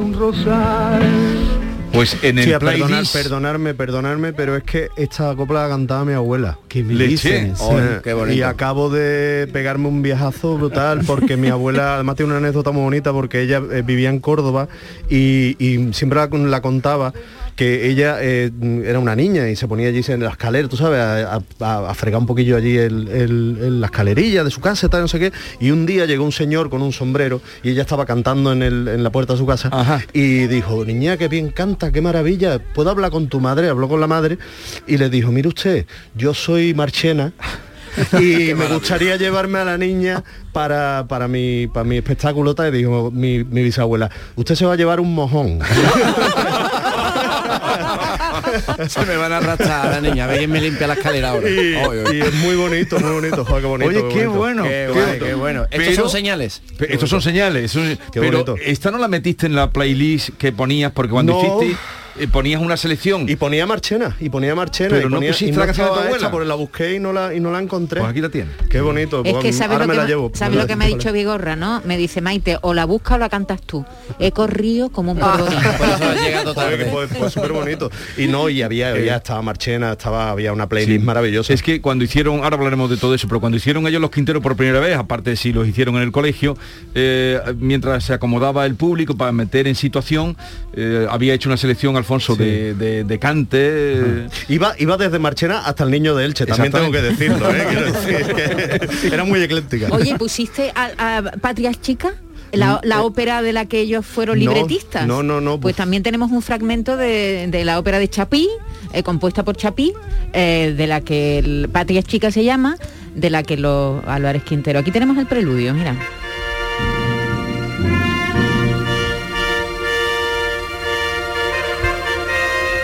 Speaker 20: un rosal.
Speaker 4: Pues en el
Speaker 18: Sí, perdonar, perdonarme, perdonarme, pero es que esta copla la cantaba mi abuela.
Speaker 7: ¿Qué me dices?
Speaker 18: Qué. Y acabo de pegarme un viajazo brutal porque mi abuela, además tiene una anécdota muy bonita porque ella eh, vivía en Córdoba y, y siempre la, la contaba que ella eh, era una niña y se ponía allí en la escalera, tú sabes, a, a- a fregar un poquillo allí el, el- el- la escalerilla de su casa tal, no sé qué. Y un día llegó un señor con un sombrero y ella estaba cantando en, el- en la puerta de su casa y dijo, niña, qué bien canta, qué maravilla, ¿puedo hablar con tu madre? Habló con la madre y le dijo, mire usted, yo soy Marchena y me gustaría llevarme a la niña para, para, mi, para mi espectáculo tal, y dijo mi, mi bisabuela, usted se va a llevar un mojón.
Speaker 21: Se me van a arrastrar a la niña, a ver quién me limpia la escalera ahora.
Speaker 18: Y, es muy bonito, muy bonito, joder, qué bonito.
Speaker 4: Oye, qué bueno.
Speaker 21: Qué
Speaker 4: qué
Speaker 21: guay,
Speaker 4: bonito.
Speaker 21: qué bueno. Estos son señales.
Speaker 4: Estos son señales. es- pero
Speaker 18: bonito.
Speaker 4: esta no la metiste en la playlist que ponías porque cuando
Speaker 18: No.
Speaker 4: hiciste eh, ponías una selección.
Speaker 18: Y ponía Marchena, y ponía Marchena.
Speaker 4: Pero
Speaker 18: y
Speaker 4: no pusiste
Speaker 18: y no
Speaker 4: la canción de tu abuela.
Speaker 18: porque la busqué y no la, y no la encontré.
Speaker 4: Pues aquí la tienes.
Speaker 18: Qué bonito.
Speaker 22: Es
Speaker 18: pues,
Speaker 22: que sabes
Speaker 18: ahora
Speaker 22: lo
Speaker 18: me
Speaker 22: que,
Speaker 18: la
Speaker 22: me-
Speaker 18: llevo.
Speaker 22: ¿sabes lo que me ha dicho Vigorra, ¿no? Me dice, Maite, o la busca o la cantas tú. He corrido como un polvorín.
Speaker 21: Por eso ha llegado
Speaker 18: Joder, que
Speaker 21: tarde.
Speaker 18: fue, fue súper bonito. Y no, y había, ya estaba Marchena, estaba, había una playlist
Speaker 4: Sí.
Speaker 18: maravillosa.
Speaker 4: Es que cuando hicieron, ahora hablaremos de todo eso, pero cuando hicieron ellos los Quinteros por primera vez, aparte de si los hicieron en el colegio, eh, mientras se acomodaba el público para meter en situación, eh, había hecho una selección, Alfonso, de, de, de cante. eh,
Speaker 18: Iba, iba desde Marchena hasta el niño de Elche, también tengo que decirlo, ¿eh? Quiero decir que era muy ecléctica.
Speaker 22: Oye, ¿pusiste a, a Patrias Chicas? La, la ópera de la que ellos fueron
Speaker 18: Mm, eh,
Speaker 22: libretistas.
Speaker 18: no, no, no,
Speaker 22: Pues también tenemos un fragmento de, de la ópera de Chapí, eh, compuesta por Chapí, eh, de la que el, Patrias Chicas se llama, de la que los Álvarez Quintero. Aquí tenemos el preludio, mira.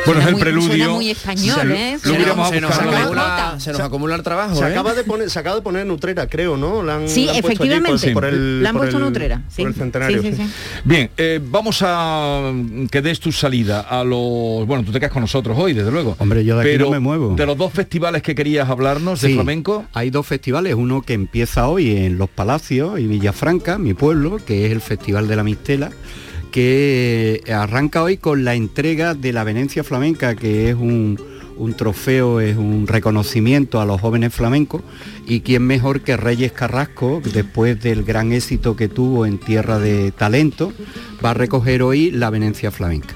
Speaker 4: Bueno, es el
Speaker 22: muy-
Speaker 4: preludio.
Speaker 22: suena muy español,
Speaker 4: Se
Speaker 22: ¿eh?
Speaker 21: Se nos, acumula, se nos acumula el trabajo,
Speaker 18: Se
Speaker 21: ¿eh?
Speaker 18: acaba de poner, se acaba de poner en Utrera, creo, ¿no? La han-
Speaker 22: Sí,
Speaker 18: la han
Speaker 22: efectivamente.
Speaker 18: por, por el,
Speaker 22: La han
Speaker 18: por
Speaker 22: puesto en
Speaker 18: el-
Speaker 22: Utrera, sí.
Speaker 18: Por el centenario.
Speaker 22: Sí, sí,
Speaker 18: sí.
Speaker 22: sí.
Speaker 4: Bien, eh, vamos a que des tu salida a los... Bueno, tú te quedas con nosotros hoy, desde luego.
Speaker 7: Hombre, yo de aquí
Speaker 4: pero
Speaker 7: no me muevo.
Speaker 4: De los dos festivales que querías hablarnos de
Speaker 7: Sí,
Speaker 4: flamenco.
Speaker 7: Hay dos festivales, uno que empieza hoy en Los Palacios y Villafranca, mi pueblo, que es el Festival de la Mistela, que arranca hoy con la entrega de la Venecia Flamenca, que es un, un trofeo, es un reconocimiento a los jóvenes flamencos, y quién mejor que Reyes Carrasco, después del gran éxito que tuvo en Tierra de Talento, va a recoger hoy la Venecia Flamenca.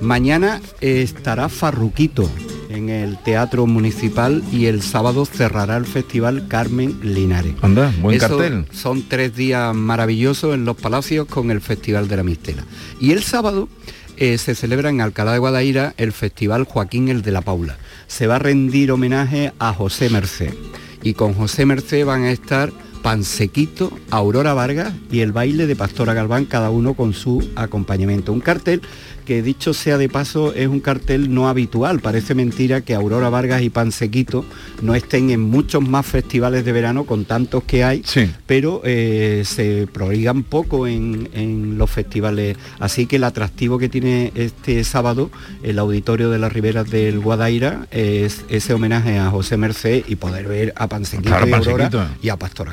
Speaker 7: Mañana estará Farruquito en el Teatro Municipal y el sábado cerrará el Festival Carmen Linares.
Speaker 4: Anda, buen
Speaker 7: Eso
Speaker 4: cartel.
Speaker 7: Son tres días maravillosos en los palacios con el Festival de la Mistela. Y el sábado eh, se celebra en Alcalá de Guadaira el Festival Joaquín el de la Paula. Se va a rendir homenaje a José Merced. Y con José Merced van a estar Pansequito, Aurora Vargas y el baile de Pastora Galván, cada uno con su acompañamiento. Un cartel que dicho sea de paso es un cartel no habitual. Parece mentira que Aurora Vargas y Pansequito no estén en muchos más festivales de verano con tantos que hay, pero eh, se proligan poco en, en los festivales. Así que el atractivo que tiene este sábado el auditorio de las Riberas del Guadaira es ese homenaje a José Merced y poder ver a Pansequito
Speaker 4: Claro,
Speaker 7: y Aurora y a Pastora.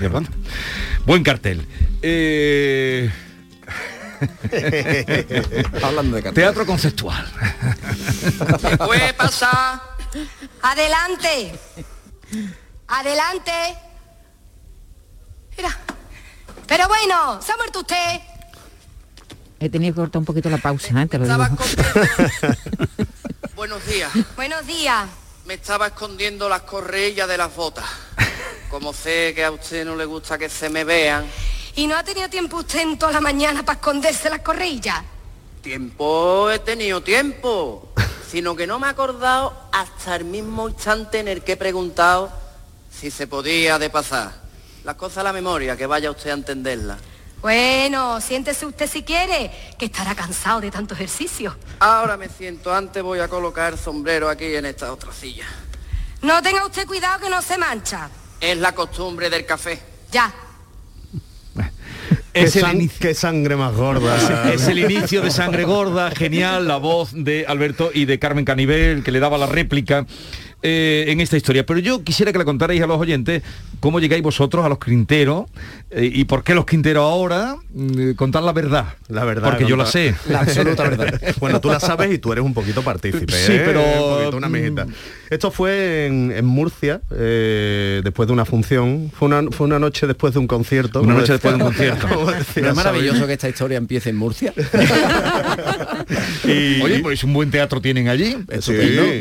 Speaker 4: Buen cartel. Eh,
Speaker 21: Hablando de.
Speaker 4: Teatro conceptual.
Speaker 3: ¿Qué puede pasar? Adelante. Adelante. Mira. Pero bueno, ¿se ha muerto usted?
Speaker 22: He tenido que cortar un poquito la pausa, ¿eh? te lo digo.
Speaker 16: Buenos días.
Speaker 3: Buenos días.
Speaker 16: Me estaba escondiendo las correillas de las botas. Como sé que a usted no le gusta que se me vean,
Speaker 3: ¿Y no ha tenido tiempo usted en toda la mañana para esconderse las corrillas?
Speaker 16: tiempo he tenido tiempo. Sino que no me he acordado hasta el mismo instante en el que he preguntado si se podía de pasar. Las cosas a la memoria, que vaya usted a entenderlas.
Speaker 3: Bueno, siéntese usted si quiere, que estará cansado de tanto ejercicio.
Speaker 16: Ahora me siento, antes voy a colocar el sombrero aquí en esta otra silla.
Speaker 3: No tenga usted cuidado que no se mancha.
Speaker 16: Es la costumbre del café.
Speaker 3: Ya.
Speaker 18: Qué,
Speaker 4: Es el
Speaker 18: san-
Speaker 4: inicio-
Speaker 18: qué sangre más gorda.
Speaker 4: Es el inicio de Sangre Gorda, genial, la voz de Alberto y de Carmen Canivel, que le daba la réplica eh, en esta historia. Pero yo quisiera que le contarais a los oyentes cómo llegáis vosotros a los Quinteros eh, y por qué los Quinteros ahora. Mm, contar la verdad.
Speaker 18: La verdad.
Speaker 4: Porque yo la sé.
Speaker 21: La absoluta verdad.
Speaker 18: bueno, tú la sabes y tú eres un poquito partícipe.
Speaker 4: Sí,
Speaker 18: ¿eh?
Speaker 4: pero-
Speaker 18: Un poquito, una amiguita. Esto fue en, en Murcia, eh, después de una función. Fue una, fue una noche después de un concierto.
Speaker 4: Una noche después de un concierto.
Speaker 18: como decía
Speaker 21: ¿No es maravilloso que esta historia empiece en Murcia?
Speaker 18: Y-
Speaker 4: Oye, pues un buen teatro tienen allí.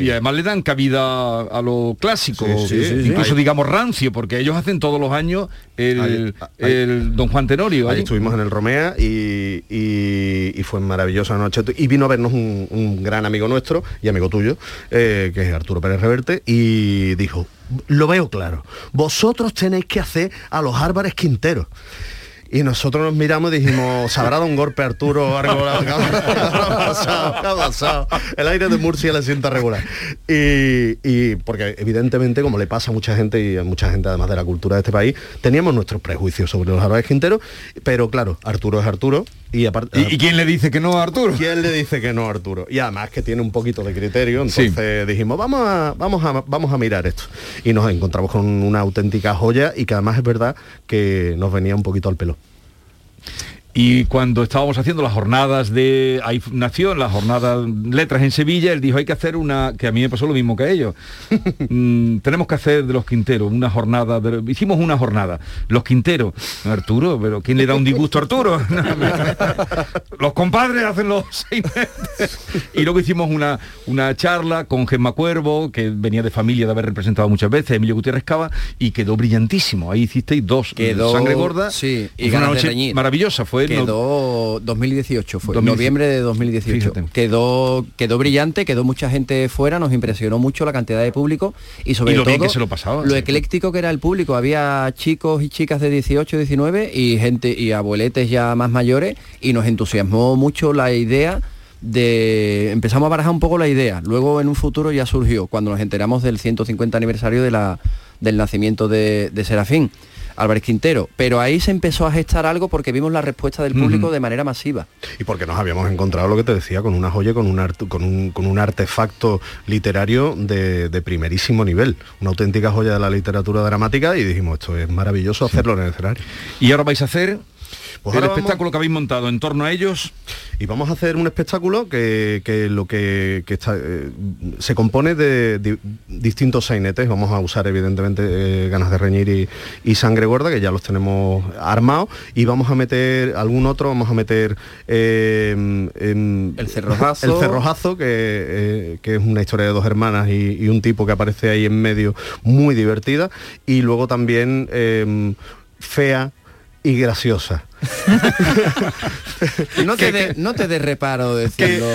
Speaker 4: Y además le dan cabida a lo clásico,
Speaker 18: Sí, sí,
Speaker 4: incluso digamos rancio, porque ellos hacen todos los años el,
Speaker 18: Ahí- ahí-
Speaker 4: el Don Juan Tenorio.
Speaker 18: Ahí
Speaker 4: allí.
Speaker 18: estuvimos en el Romea y, y- y fue maravillosa noche. Y vino a vernos un, un gran amigo nuestro y amigo tuyo, eh, que es Arturo Pérez Reverte, y dijo, lo veo claro. Vosotros tenéis que hacer a los Álvarez Quinteros. Y nosotros nos miramos y dijimos, ¿se habrá dado un golpe Arturo algo? ¿Qué habrá pasado? ¿Qué ha pasado? El aire de Murcia le sienta regular. Y, y porque evidentemente, como le pasa a mucha gente y a mucha gente además de la cultura de este país, teníamos nuestros prejuicios sobre los Álvarez Quinteros, pero claro, Arturo es Arturo. Y, aparte,
Speaker 4: ¿Y, y quién le dice que no a Arturo?
Speaker 18: ¿Quién le dice que no a Arturo? Y además que tiene un poquito de criterio, entonces dijimos, vamos a, vamos, a, vamos a mirar esto. Y nos encontramos con una auténtica joya y que además es verdad que nos venía un poquito al pelo.
Speaker 4: Y cuando estábamos haciendo las jornadas de... Ahí nació la jornada Letras en Sevilla, él dijo, hay que hacer una... que a mí me pasó lo mismo que a ellos. Mm, tenemos que hacer de los Quinteros una jornada... de- hicimos una jornada. Los Quinteros. Arturo, pero ¿quién le da un disgusto a Arturo? los compadres hacen los seis meses. Y luego hicimos una, una charla con Gemma Cuervo, que venía de familia de haber representado muchas veces, Emilio Gutiérrez Cava, y quedó brillantísimo. Ahí hicisteis dos.
Speaker 21: Quedó-
Speaker 4: Sangre gorda.
Speaker 21: sí, y
Speaker 4: fue una noche maravillosa. Fue no-
Speaker 21: Quedó 2018, fue
Speaker 4: 2018.
Speaker 21: noviembre de 2018. Quedó, quedó brillante, quedó mucha gente fuera, nos impresionó mucho la cantidad de público y sobre
Speaker 4: Y lo
Speaker 21: todo
Speaker 4: bien que se lo pasaba,
Speaker 21: lo
Speaker 4: sí.
Speaker 21: ecléctico que era el público. Había chicos y chicas de 18, 19 y gente y abueletes ya más mayores y nos entusiasmó mucho la idea de empezamos a barajar un poco la idea. Luego en un futuro ya surgió cuando nos enteramos del 150 aniversario de la, del nacimiento de, de Serafín. Álvarez Quintero, pero ahí se empezó a gestar algo porque vimos la respuesta del público de manera masiva.
Speaker 18: Y porque nos habíamos encontrado lo que te decía, con una joya, con un, art- con un, con un artefacto literario de, de primerísimo nivel, una auténtica joya de la literatura dramática y dijimos, esto es maravilloso hacerlo en el escenario.
Speaker 4: Y ahora vais a hacer
Speaker 18: Pues
Speaker 4: el
Speaker 18: vamos-
Speaker 4: espectáculo que habéis montado en torno a ellos.
Speaker 18: Y vamos a hacer un espectáculo que, que lo que, que está, eh, se compone de, di- distintos sainetes. Vamos a usar evidentemente eh, ganas de reñir y, y sangre gorda, que ya los tenemos armados. Y vamos a meter algún otro, vamos a meter eh,
Speaker 21: El cerrojazo.
Speaker 18: el cerrojazo, que, eh, que es una historia de dos hermanas y, y un tipo que aparece ahí en medio muy divertida. Y luego también fea y graciosa.
Speaker 21: No te, de, no te des reparo decirlo.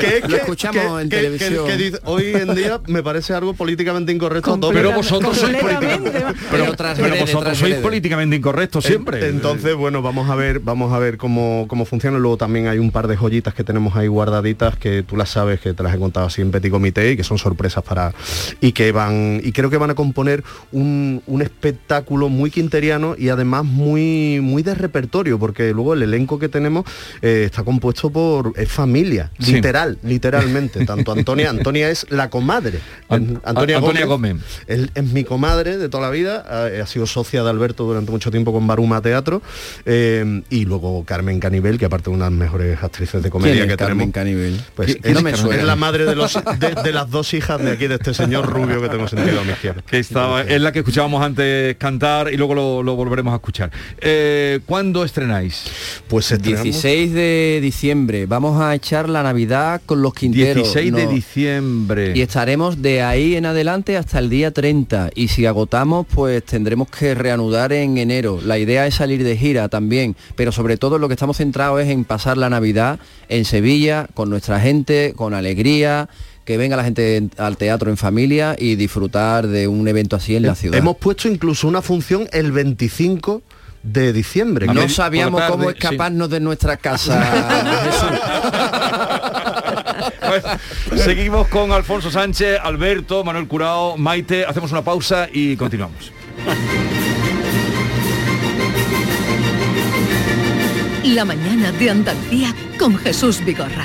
Speaker 18: que
Speaker 21: Lo escuchamos
Speaker 18: que-
Speaker 21: en
Speaker 18: que-
Speaker 21: televisión.
Speaker 18: que- que dice- hoy en día me parece algo políticamente incorrecto.
Speaker 4: Pero vosotros sois políticamente, pero, pero vosotros sois políticamente incorrectos siempre.
Speaker 18: En- Entonces, bueno, vamos a ver, vamos a ver cómo, cómo funciona. Luego también hay un par de joyitas que tenemos ahí guardaditas que tú las sabes, que te las he contado así en Petit Comité y que son sorpresas para. y que van. y creo que van a componer un, un espectáculo muy quinteriano y además muy, muy de repertorio, porque luego el elenco que tenemos eh, está compuesto por. es familia,
Speaker 4: Sí.
Speaker 18: literal, literalmente. Tanto Antonia, Antonia es la comadre.
Speaker 4: An-
Speaker 18: Antonia,
Speaker 4: Antonia
Speaker 18: Gómez.
Speaker 4: Gómez.
Speaker 18: Es mi comadre de toda la vida, ha, ha sido socia de Alberto durante mucho tiempo con Baruma Teatro eh, y luego Carmen Canivel, que aparte es una de las mejores actrices de comedia
Speaker 21: ¿Quién es
Speaker 18: que
Speaker 21: Carmen
Speaker 18: tenemos. Pues
Speaker 21: ¿Qui- quién
Speaker 18: es, la madre de, los, de, de las dos hijas de aquí, de este señor rubio que tengo sentido a mi izquierda.
Speaker 4: que estaba, es la que escuchábamos antes cantar y luego lo, lo volveremos a escuchar. Eh, ¿Cuándo estrenáis?
Speaker 18: Pues
Speaker 21: 16 de diciembre. Vamos a echar la Navidad con los Quinteros.
Speaker 4: 16 de
Speaker 21: No.
Speaker 4: diciembre.
Speaker 21: Y estaremos de ahí en adelante hasta el día 30. Y si agotamos, pues tendremos que reanudar en enero. La idea es salir de gira también. Pero sobre todo lo que estamos centrados es en pasar la Navidad en Sevilla, con nuestra gente, con alegría, que venga la gente en- al teatro en familia y disfrutar de un evento así en la ciudad.
Speaker 18: Hemos puesto incluso una función el 25 de diciembre.
Speaker 21: no sabíamos cómo
Speaker 18: sí.
Speaker 21: escaparnos de nuestra casa.
Speaker 4: Seguimos con Alfonso Sánchez, Alberto, Manuel Curao, Maite. Hacemos una pausa y continuamos.
Speaker 2: La mañana de Andalucía con Jesús Vigorra.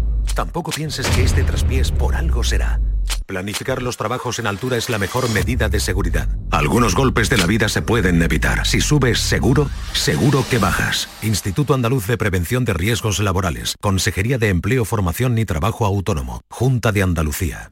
Speaker 23: Tampoco pienses que este traspiés por algo será. Planificar los trabajos en altura es la mejor medida de seguridad. Algunos golpes de la vida se pueden evitar. Si subes seguro, seguro que bajas. Instituto Andaluz de Prevención de Riesgos Laborales. Consejería de Empleo, Formación y Trabajo Autónomo. Junta de Andalucía.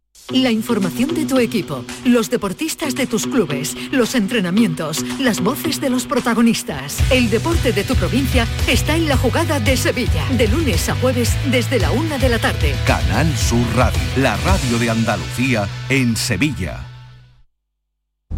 Speaker 2: La información de tu equipo, los deportistas de tus clubes, los entrenamientos, las voces de los protagonistas. El deporte de tu provincia está en la jugada de Sevilla, de lunes a jueves desde la una de la tarde.
Speaker 17: Canal Sur Radio, la radio de Andalucía en Sevilla.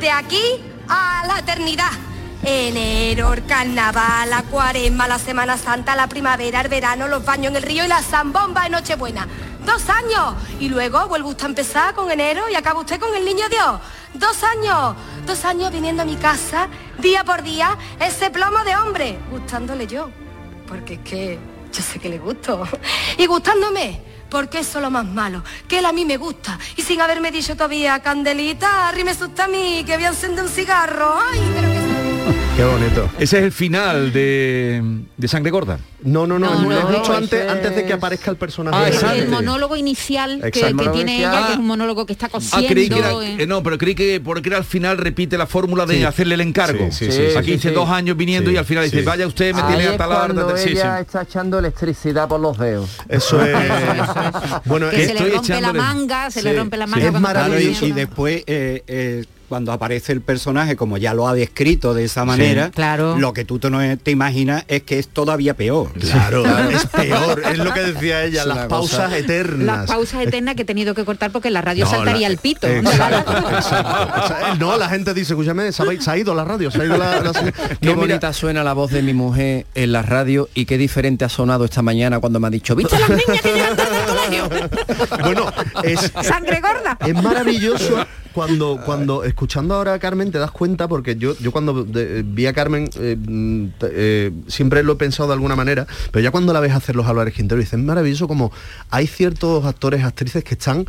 Speaker 3: de aquí a la eternidad. Enero, el carnaval, la cuaresma, la Semana Santa, la primavera, el verano, los baños en el río y la zambomba de Nochebuena. Dos años. Y luego vuelve usted a empezar con enero y acaba usted con el niño Dios. Dos años. Dos años viniendo a mi casa, día por día, ese plomo de hombre, gustándole yo. Porque es que yo sé que le gusto. Y gustándome, porque eso es lo más malo, que él a mí me gusta. Y sin haberme dicho todavía, Candelita, arrímese usted a mí, que voy a encender un cigarro. Ay.
Speaker 18: Qué bonito.
Speaker 4: Ese es el final de, de Sangre Gorda.
Speaker 18: No, no, no,
Speaker 22: No,
Speaker 18: es
Speaker 22: no, ese
Speaker 18: antes, antes de que aparezca el personaje.
Speaker 4: Ah,
Speaker 22: el
Speaker 18: Vicente.
Speaker 22: monólogo inicial que, tiene ella, que es un monólogo que está
Speaker 4: Ah,
Speaker 22: cosiendo.
Speaker 4: creí que era,
Speaker 22: eh.
Speaker 4: no, pero creí que porque era al final repite la fórmula de
Speaker 18: Sí.
Speaker 4: hacerle el encargo.
Speaker 18: Sí, sí, sí, sí,
Speaker 4: Aquí
Speaker 18: sí,
Speaker 4: dice
Speaker 18: sí.
Speaker 4: dos años viniendo
Speaker 18: Sí,
Speaker 4: y al final dice,
Speaker 18: sí.
Speaker 4: vaya usted, me
Speaker 21: Ahí
Speaker 4: tiene
Speaker 21: es
Speaker 4: hasta la
Speaker 21: cuando
Speaker 4: hora. Sí, sí.
Speaker 21: ella está echando electricidad por los dedos.
Speaker 18: Eso es. bueno,
Speaker 22: que
Speaker 18: es-
Speaker 22: se le rompe la manga, se le rompe la
Speaker 7: sí.
Speaker 22: manga.
Speaker 7: Es maravilloso. Y, después, eh, eh, cuando aparece el personaje, como ya lo ha descrito de esa manera,
Speaker 22: claro.
Speaker 7: lo que tú te, no te imaginas es que es todavía peor.
Speaker 18: Claro, es peor, es lo que decía ella,
Speaker 21: Es
Speaker 18: las pausas
Speaker 21: cosa-
Speaker 18: eternas.
Speaker 22: Las pausas eternas que he tenido que cortar porque en la radio
Speaker 18: No,
Speaker 22: saltaría
Speaker 18: la-
Speaker 22: el pito.
Speaker 18: Exacto, exacto. O sea, no, la gente dice, escúchame, se ha, se ha ido la radio, se ha ido la... la-
Speaker 21: Qué
Speaker 18: No, mira,
Speaker 21: bonita suena la voz de mi mujer en la radio y qué diferente ha sonado esta mañana cuando me ha dicho, ¿viste las niñas que
Speaker 18: bueno, es,
Speaker 22: Sangre gorda.
Speaker 18: es maravilloso cuando cuando escuchando ahora a Carmen te das cuenta porque yo yo cuando de- vi a Carmen eh, eh, siempre lo he pensado de alguna manera pero ya cuando la ves hacer los Álvarez Quintero dices es maravilloso como hay ciertos actores actrices que están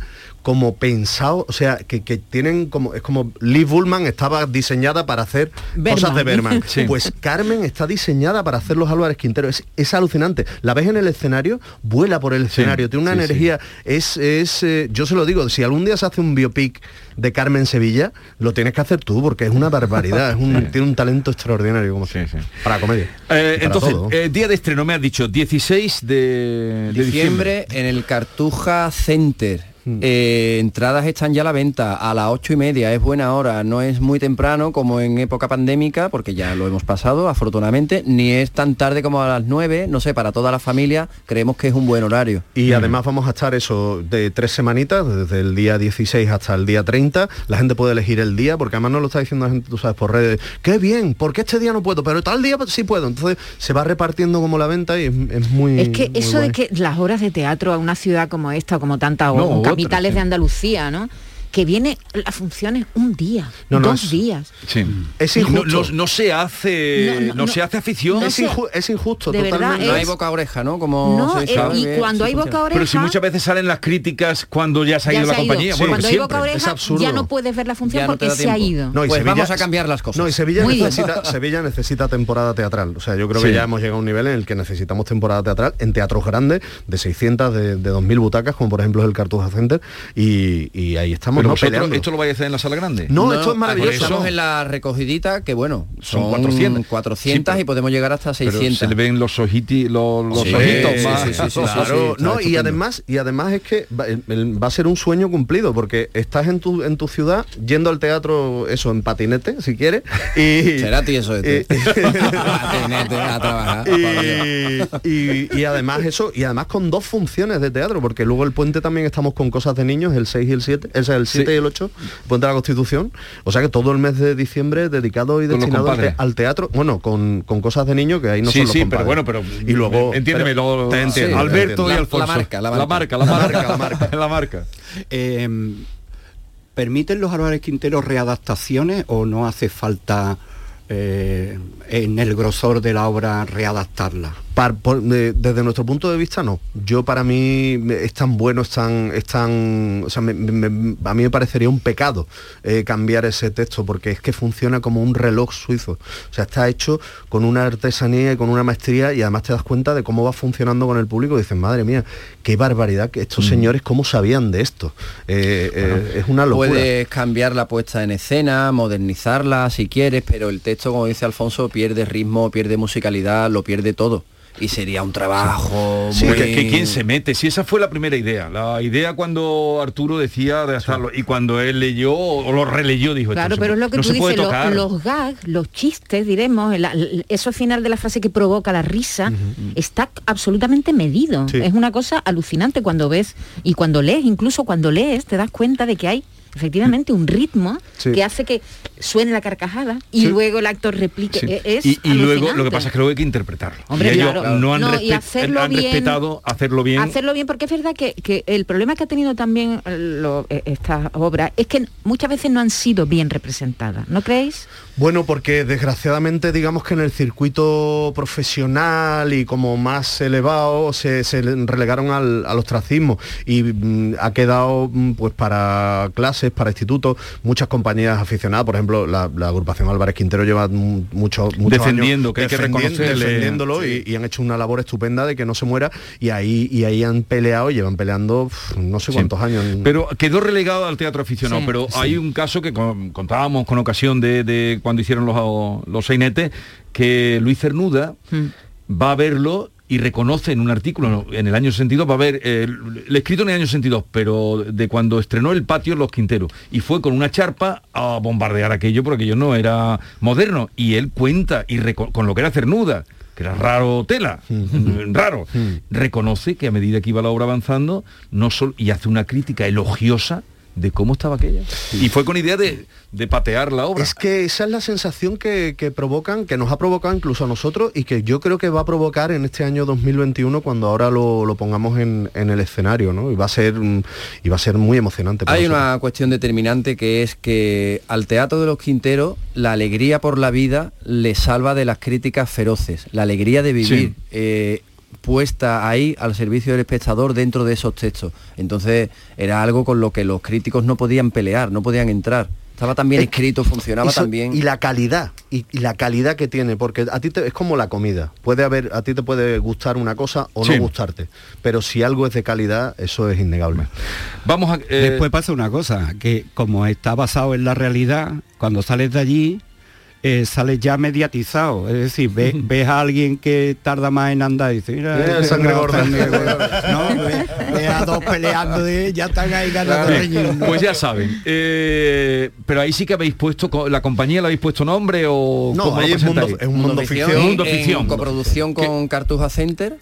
Speaker 18: como pensados o sea que, que tienen como es como Liv Bullman estaba diseñada para hacer cosas de Berman
Speaker 4: Sí.
Speaker 18: pues Carmen está diseñada para hacer los Álvarez Quintero es, es alucinante la ves en el escenario vuela por el escenario tiene una
Speaker 4: sí, sí.
Speaker 18: energía es, es eh, yo se lo digo, si algún día se hace un biopic de Carmen Sevilla, lo tienes que hacer tú, porque es una barbaridad, es un, tiene un talento extraordinario como
Speaker 4: Sí, sí.
Speaker 18: para comedia.
Speaker 4: Eh,
Speaker 18: Para
Speaker 4: entonces,
Speaker 18: todo.
Speaker 4: eh, día de estreno me has dicho 16 de, de
Speaker 21: Diciembre en el Cartuja Center. Eh, entradas están ya a la venta a las ocho y media, es buena hora, no es muy temprano como en época pandémica, porque ya lo hemos pasado afortunadamente, ni es tan tarde como a las 9, no sé, para toda la familia creemos que es un buen horario.
Speaker 18: Y además vamos a estar eso de tres semanitas, desde el día 16 hasta el día 30. La gente puede elegir el día, porque además no lo está diciendo la gente, tú sabes, por redes. Qué bien, porque este día no puedo, pero tal día sí puedo. Entonces se va repartiendo como la venta y es, es muy.
Speaker 22: Es que
Speaker 18: muy
Speaker 22: eso de que las horas de teatro a una ciudad como esta, como
Speaker 4: No, otra,
Speaker 22: capitales de Andalucía, ¿no? Que viene las funciones un día,
Speaker 4: No, no,
Speaker 22: dos
Speaker 4: es-
Speaker 22: días.
Speaker 4: Sí.
Speaker 18: Es
Speaker 4: No-
Speaker 18: injusto.
Speaker 4: No, no se hace,
Speaker 22: No,
Speaker 4: no,
Speaker 22: no, no.
Speaker 4: se hace afición.
Speaker 22: No
Speaker 18: es,
Speaker 22: sé.
Speaker 18: inju- es injusto,
Speaker 22: De verdad,
Speaker 18: totalmente.
Speaker 21: No hay boca oreja, ¿no? Como
Speaker 22: No,
Speaker 21: se
Speaker 22: eh,
Speaker 21: sabe
Speaker 22: y cuando
Speaker 21: sí
Speaker 22: hay boca oreja...
Speaker 4: Pero si muchas veces salen las críticas cuando ya se ha ido
Speaker 22: se
Speaker 4: la
Speaker 22: ha ido.
Speaker 4: compañía.
Speaker 22: Sí,
Speaker 4: Bueno,
Speaker 22: cuando hay
Speaker 4: siempre.
Speaker 22: boca oreja
Speaker 18: absurdo.
Speaker 22: ya no puedes ver la función porque se ha ido.
Speaker 18: No, y
Speaker 21: Pues
Speaker 18: Sevilla-
Speaker 21: vamos a cambiar las cosas.
Speaker 18: No, y Sevilla
Speaker 22: Muy bien.
Speaker 18: necesita, Sevilla necesita temporada teatral. O sea, yo creo que ya hemos llegado a un nivel en el que necesitamos temporada teatral en teatros grandes de 600, de, de 2.000 butacas, como por ejemplo es el Cartuja Center, y, y ahí estamos
Speaker 4: Pero
Speaker 18: ¿no?
Speaker 4: vosotros. ¿esto lo vais a hacer en la sala grande?
Speaker 18: No, esto es
Speaker 21: aquí
Speaker 18: maravilloso.
Speaker 21: Estamos en la recogidita, que bueno,
Speaker 4: Son
Speaker 21: son,
Speaker 4: 400.
Speaker 21: 400,
Speaker 4: Sí,
Speaker 21: y podemos llegar hasta
Speaker 4: Pero
Speaker 21: 600.
Speaker 4: se le ven los ojiti, los, los
Speaker 21: Sí,
Speaker 4: ojitos
Speaker 21: sí,
Speaker 4: más.
Speaker 21: sí, sí, sí, sí,
Speaker 18: Claro,
Speaker 21: sí, está
Speaker 18: no, y además, y además es que va, el- el- va a ser un sueño cumplido, porque estás en tu, en tu ciudad yendo al teatro, eso, en patinete, si quieres, y...
Speaker 21: Será ti eso de
Speaker 18: eh,
Speaker 21: Patinete a trabajar.
Speaker 18: y, y- y además eso y además con dos funciones de teatro porque luego el puente también estamos con cosas de niños el 6 y el 7 ese es el 7 y el 8 puente de la Constitución o sea que todo el mes de diciembre dedicado y destinado al, te-
Speaker 4: compadres.
Speaker 18: al teatro bueno con, con cosas de niños que ahí no
Speaker 4: sí,
Speaker 18: son los
Speaker 4: sí, pero bueno, pero
Speaker 18: y luego
Speaker 4: entiéndeme,
Speaker 18: pero-
Speaker 4: lo-
Speaker 18: te entiendo,
Speaker 4: Alberto
Speaker 18: entiendo.
Speaker 4: y
Speaker 21: La-
Speaker 4: Alfonso.
Speaker 21: la marca, la
Speaker 4: la
Speaker 21: marca.
Speaker 4: marca, la marca,
Speaker 18: La marca.
Speaker 4: la marca.
Speaker 7: Eh, ¿Permiten los Álvarez Quintero readaptaciones o no hace falta eh, en el grosor de la obra readaptarla?
Speaker 18: Por- desde nuestro punto de vista no. Yo para mí es tan bueno, es tan, es tan, o sea, me- me- a mí me parecería un pecado eh, cambiar ese texto porque es que funciona como un reloj suizo. O sea, está hecho con una artesanía y con una maestría y además te das cuenta de cómo va funcionando con el público y dices, madre mía, qué barbaridad que estos señores cómo sabían de esto. Eh, eh, es una locura.
Speaker 21: Puedes cambiar la puesta en escena, modernizarla si quieres, pero el texto, como dice Alfonso, pierde ritmo, pierde musicalidad, lo pierde todo. Y sería un trabajo
Speaker 4: Sí,
Speaker 21: muy...
Speaker 4: que, que quién se mete. Si esa fue la primera idea. La idea cuando Arturo decía de hacerlo y cuando él leyó o lo releyó dijo
Speaker 22: Claro,
Speaker 4: esto
Speaker 22: pero es lo que
Speaker 4: no
Speaker 22: tú
Speaker 4: se puede
Speaker 22: dices, lo-
Speaker 4: tocar.
Speaker 22: los gags, los chistes, diremos, el- el- eso final de la frase que provoca la risa, está absolutamente medido.
Speaker 18: Sí.
Speaker 22: Es una cosa alucinante cuando ves y cuando lees, incluso cuando lees, te das cuenta de que hay efectivamente un ritmo
Speaker 18: Sí.
Speaker 22: que hace que suene la carcajada y
Speaker 18: Sí.
Speaker 22: luego el actor replique.
Speaker 4: Sí.
Speaker 22: E- Es
Speaker 4: y, y luego lo que pasa es que luego hay que interpretarlo.
Speaker 22: Hombre,
Speaker 4: y ellos
Speaker 22: claro.
Speaker 4: no han,
Speaker 22: No, y hacerlo
Speaker 4: han
Speaker 22: bien-
Speaker 4: respetado hacerlo bien.
Speaker 22: Hacerlo bien, porque es verdad que, que el problema que ha tenido también eh, lo- eh, estas obras es que muchas veces no han sido bien representadas, ¿no creéis?
Speaker 18: Bueno, porque desgraciadamente digamos que en el circuito profesional y como más elevado se, se relegaron al, al ostracismo y mm, ha quedado mm, pues para clases, para institutos, muchas compañías aficionadas, por ejemplo la, la agrupación Álvarez Quintero lleva mm, mucho, muchos
Speaker 4: Defendiendo,
Speaker 18: años
Speaker 4: que hay que reconocerle.
Speaker 18: defendiéndolo y, y han hecho una labor estupenda de que no se muera y ahí, y ahí han peleado, llevan peleando no sé
Speaker 4: Sí.
Speaker 18: cuántos años.
Speaker 4: Pero quedó relegado al teatro aficionado.
Speaker 22: Sí,
Speaker 4: pero hay un caso que con- contábamos con ocasión de, de cuando hicieron los, los sainetes, que Luis Cernuda va a verlo y reconoce en un artículo en el año 62, va a ver, eh, el escrito en el año 62, pero de cuando estrenó el patio Los Quinteros, y fue con una charpa a bombardear aquello porque aquello no era moderno, y él cuenta, y con lo que era Cernuda, que era raro tela, raro, reconoce que a medida que iba la obra avanzando, no y hace una crítica elogiosa de cómo estaba aquella. Y fue con idea de, de patear la obra.
Speaker 18: Es que esa es la sensación que, que provocan, que nos ha provocado incluso a nosotros y que yo creo que va a provocar en este año 2021 cuando ahora lo, lo pongamos en, en el escenario, ¿no? Y va a ser mm, y va a ser muy emocionante. para
Speaker 21: Hay
Speaker 18: nosotros.
Speaker 21: una cuestión determinante que es que al Teatro de los Quinteros la alegría por la vida le salva de las críticas feroces, la alegría de vivir.
Speaker 4: Sí.
Speaker 21: eh, puesta ahí al servicio del espectador dentro de esos textos. Entonces era algo con lo que los críticos no podían pelear, no podían entrar. Estaba tan bien
Speaker 18: Es-
Speaker 21: escrito, funcionaba
Speaker 18: y so-
Speaker 21: tan bien.
Speaker 18: Y la calidad, y, y la calidad que tiene, porque a ti te- es como la comida. Puede haber, a ti te puede gustar una cosa o
Speaker 4: Sí.
Speaker 18: no gustarte. Pero si algo es de calidad, eso es innegable.
Speaker 4: Vamos a... eh,
Speaker 7: Después pasa una cosa, que como está basado en la realidad, cuando sales de allí, eh, sales ya mediatizado. Es decir, ve- ves a alguien que tarda más en andar y dices, mira,
Speaker 18: Mira,
Speaker 7: ese
Speaker 18: sangre
Speaker 7: no,
Speaker 18: gorda".
Speaker 7: sangre gorda. No, ve, ve a dos peleando y ya están ahí ganando
Speaker 4: Claro.
Speaker 7: reñiendo.
Speaker 4: Pues ya saben. eh, pero ahí sí que habéis puesto, la compañía le habéis puesto nombre o
Speaker 18: No,
Speaker 4: cómo lo
Speaker 18: ahí es mundo-
Speaker 4: presentáis?
Speaker 18: es un mundo ficción.
Speaker 4: Mundo
Speaker 21: en
Speaker 4: ficción.
Speaker 21: coproducción con Cartuja Center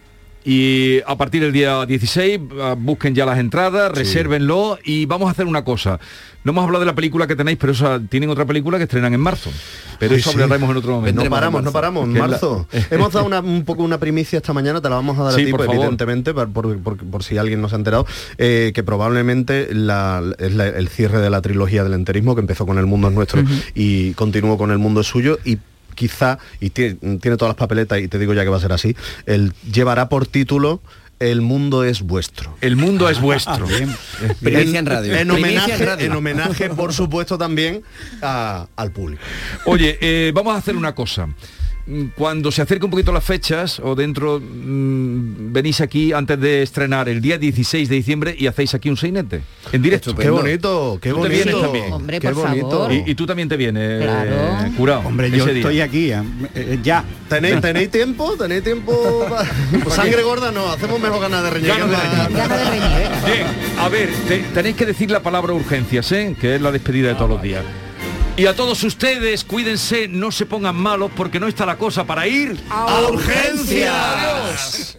Speaker 4: Y a partir del día 16 ah, busquen ya las entradas, resérvenlo y vamos a hacer una cosa. No hemos hablado de la película que tenéis, pero esa, tienen otra película que estrenan en marzo. Pero
Speaker 18: Ay,
Speaker 4: eso
Speaker 18: sí.
Speaker 4: hablaremos en otro momento.
Speaker 18: No paramos, no paramos, en
Speaker 4: la-
Speaker 18: marzo. Hemos dado una- un poco una primicia esta mañana, te la vamos a dar
Speaker 4: Sí,
Speaker 18: a ti,
Speaker 4: por
Speaker 18: pues,
Speaker 4: favor.
Speaker 18: evidentemente, por, por- por- por si alguien no se ha enterado, eh, que probablemente la- es la- el cierre de la trilogía del enterismo, que empezó con El Mundo es Nuestro y continuó con El Mundo es Suyo, y quizá, y tiene, tiene todas las papeletas, y te digo ya que va a ser así, él llevará por título El mundo es vuestro.
Speaker 4: El mundo es vuestro.
Speaker 21: En radio.
Speaker 18: En homenaje,
Speaker 21: en radio.
Speaker 18: en homenaje, por supuesto, también a- al público.
Speaker 4: Oye, eh, vamos a hacer una cosa. Mm, Cuando se acerque un poquito las fechas o dentro mm, venís aquí antes de estrenar el día 16 de diciembre y hacéis aquí un seinete en directo.
Speaker 18: Qué bonito, qué
Speaker 4: Tú te
Speaker 18: bonito.
Speaker 4: vienes también.
Speaker 22: Hombre,
Speaker 18: Qué
Speaker 22: por
Speaker 18: bonito.
Speaker 22: favor.
Speaker 4: Y, y tú también te vienes,
Speaker 22: Claro.
Speaker 4: eh, curado.
Speaker 7: Hombre, yo
Speaker 4: día.
Speaker 7: estoy aquí, eh, eh, ya.
Speaker 18: ¿Tenéis, ¿Tenéis tiempo? ¿Tenéis tiempo? Pues sangre gorda no, hacemos mejor ganas de reñir.
Speaker 4: De.
Speaker 22: Gana de.
Speaker 4: Bien, a ver, te- tenéis que decir la palabra urgencias, ¿eh? que es la despedida de todos los días. Y a todos ustedes, cuídense, no se pongan malos porque no está la cosa para ir
Speaker 18: ¡A urgencias!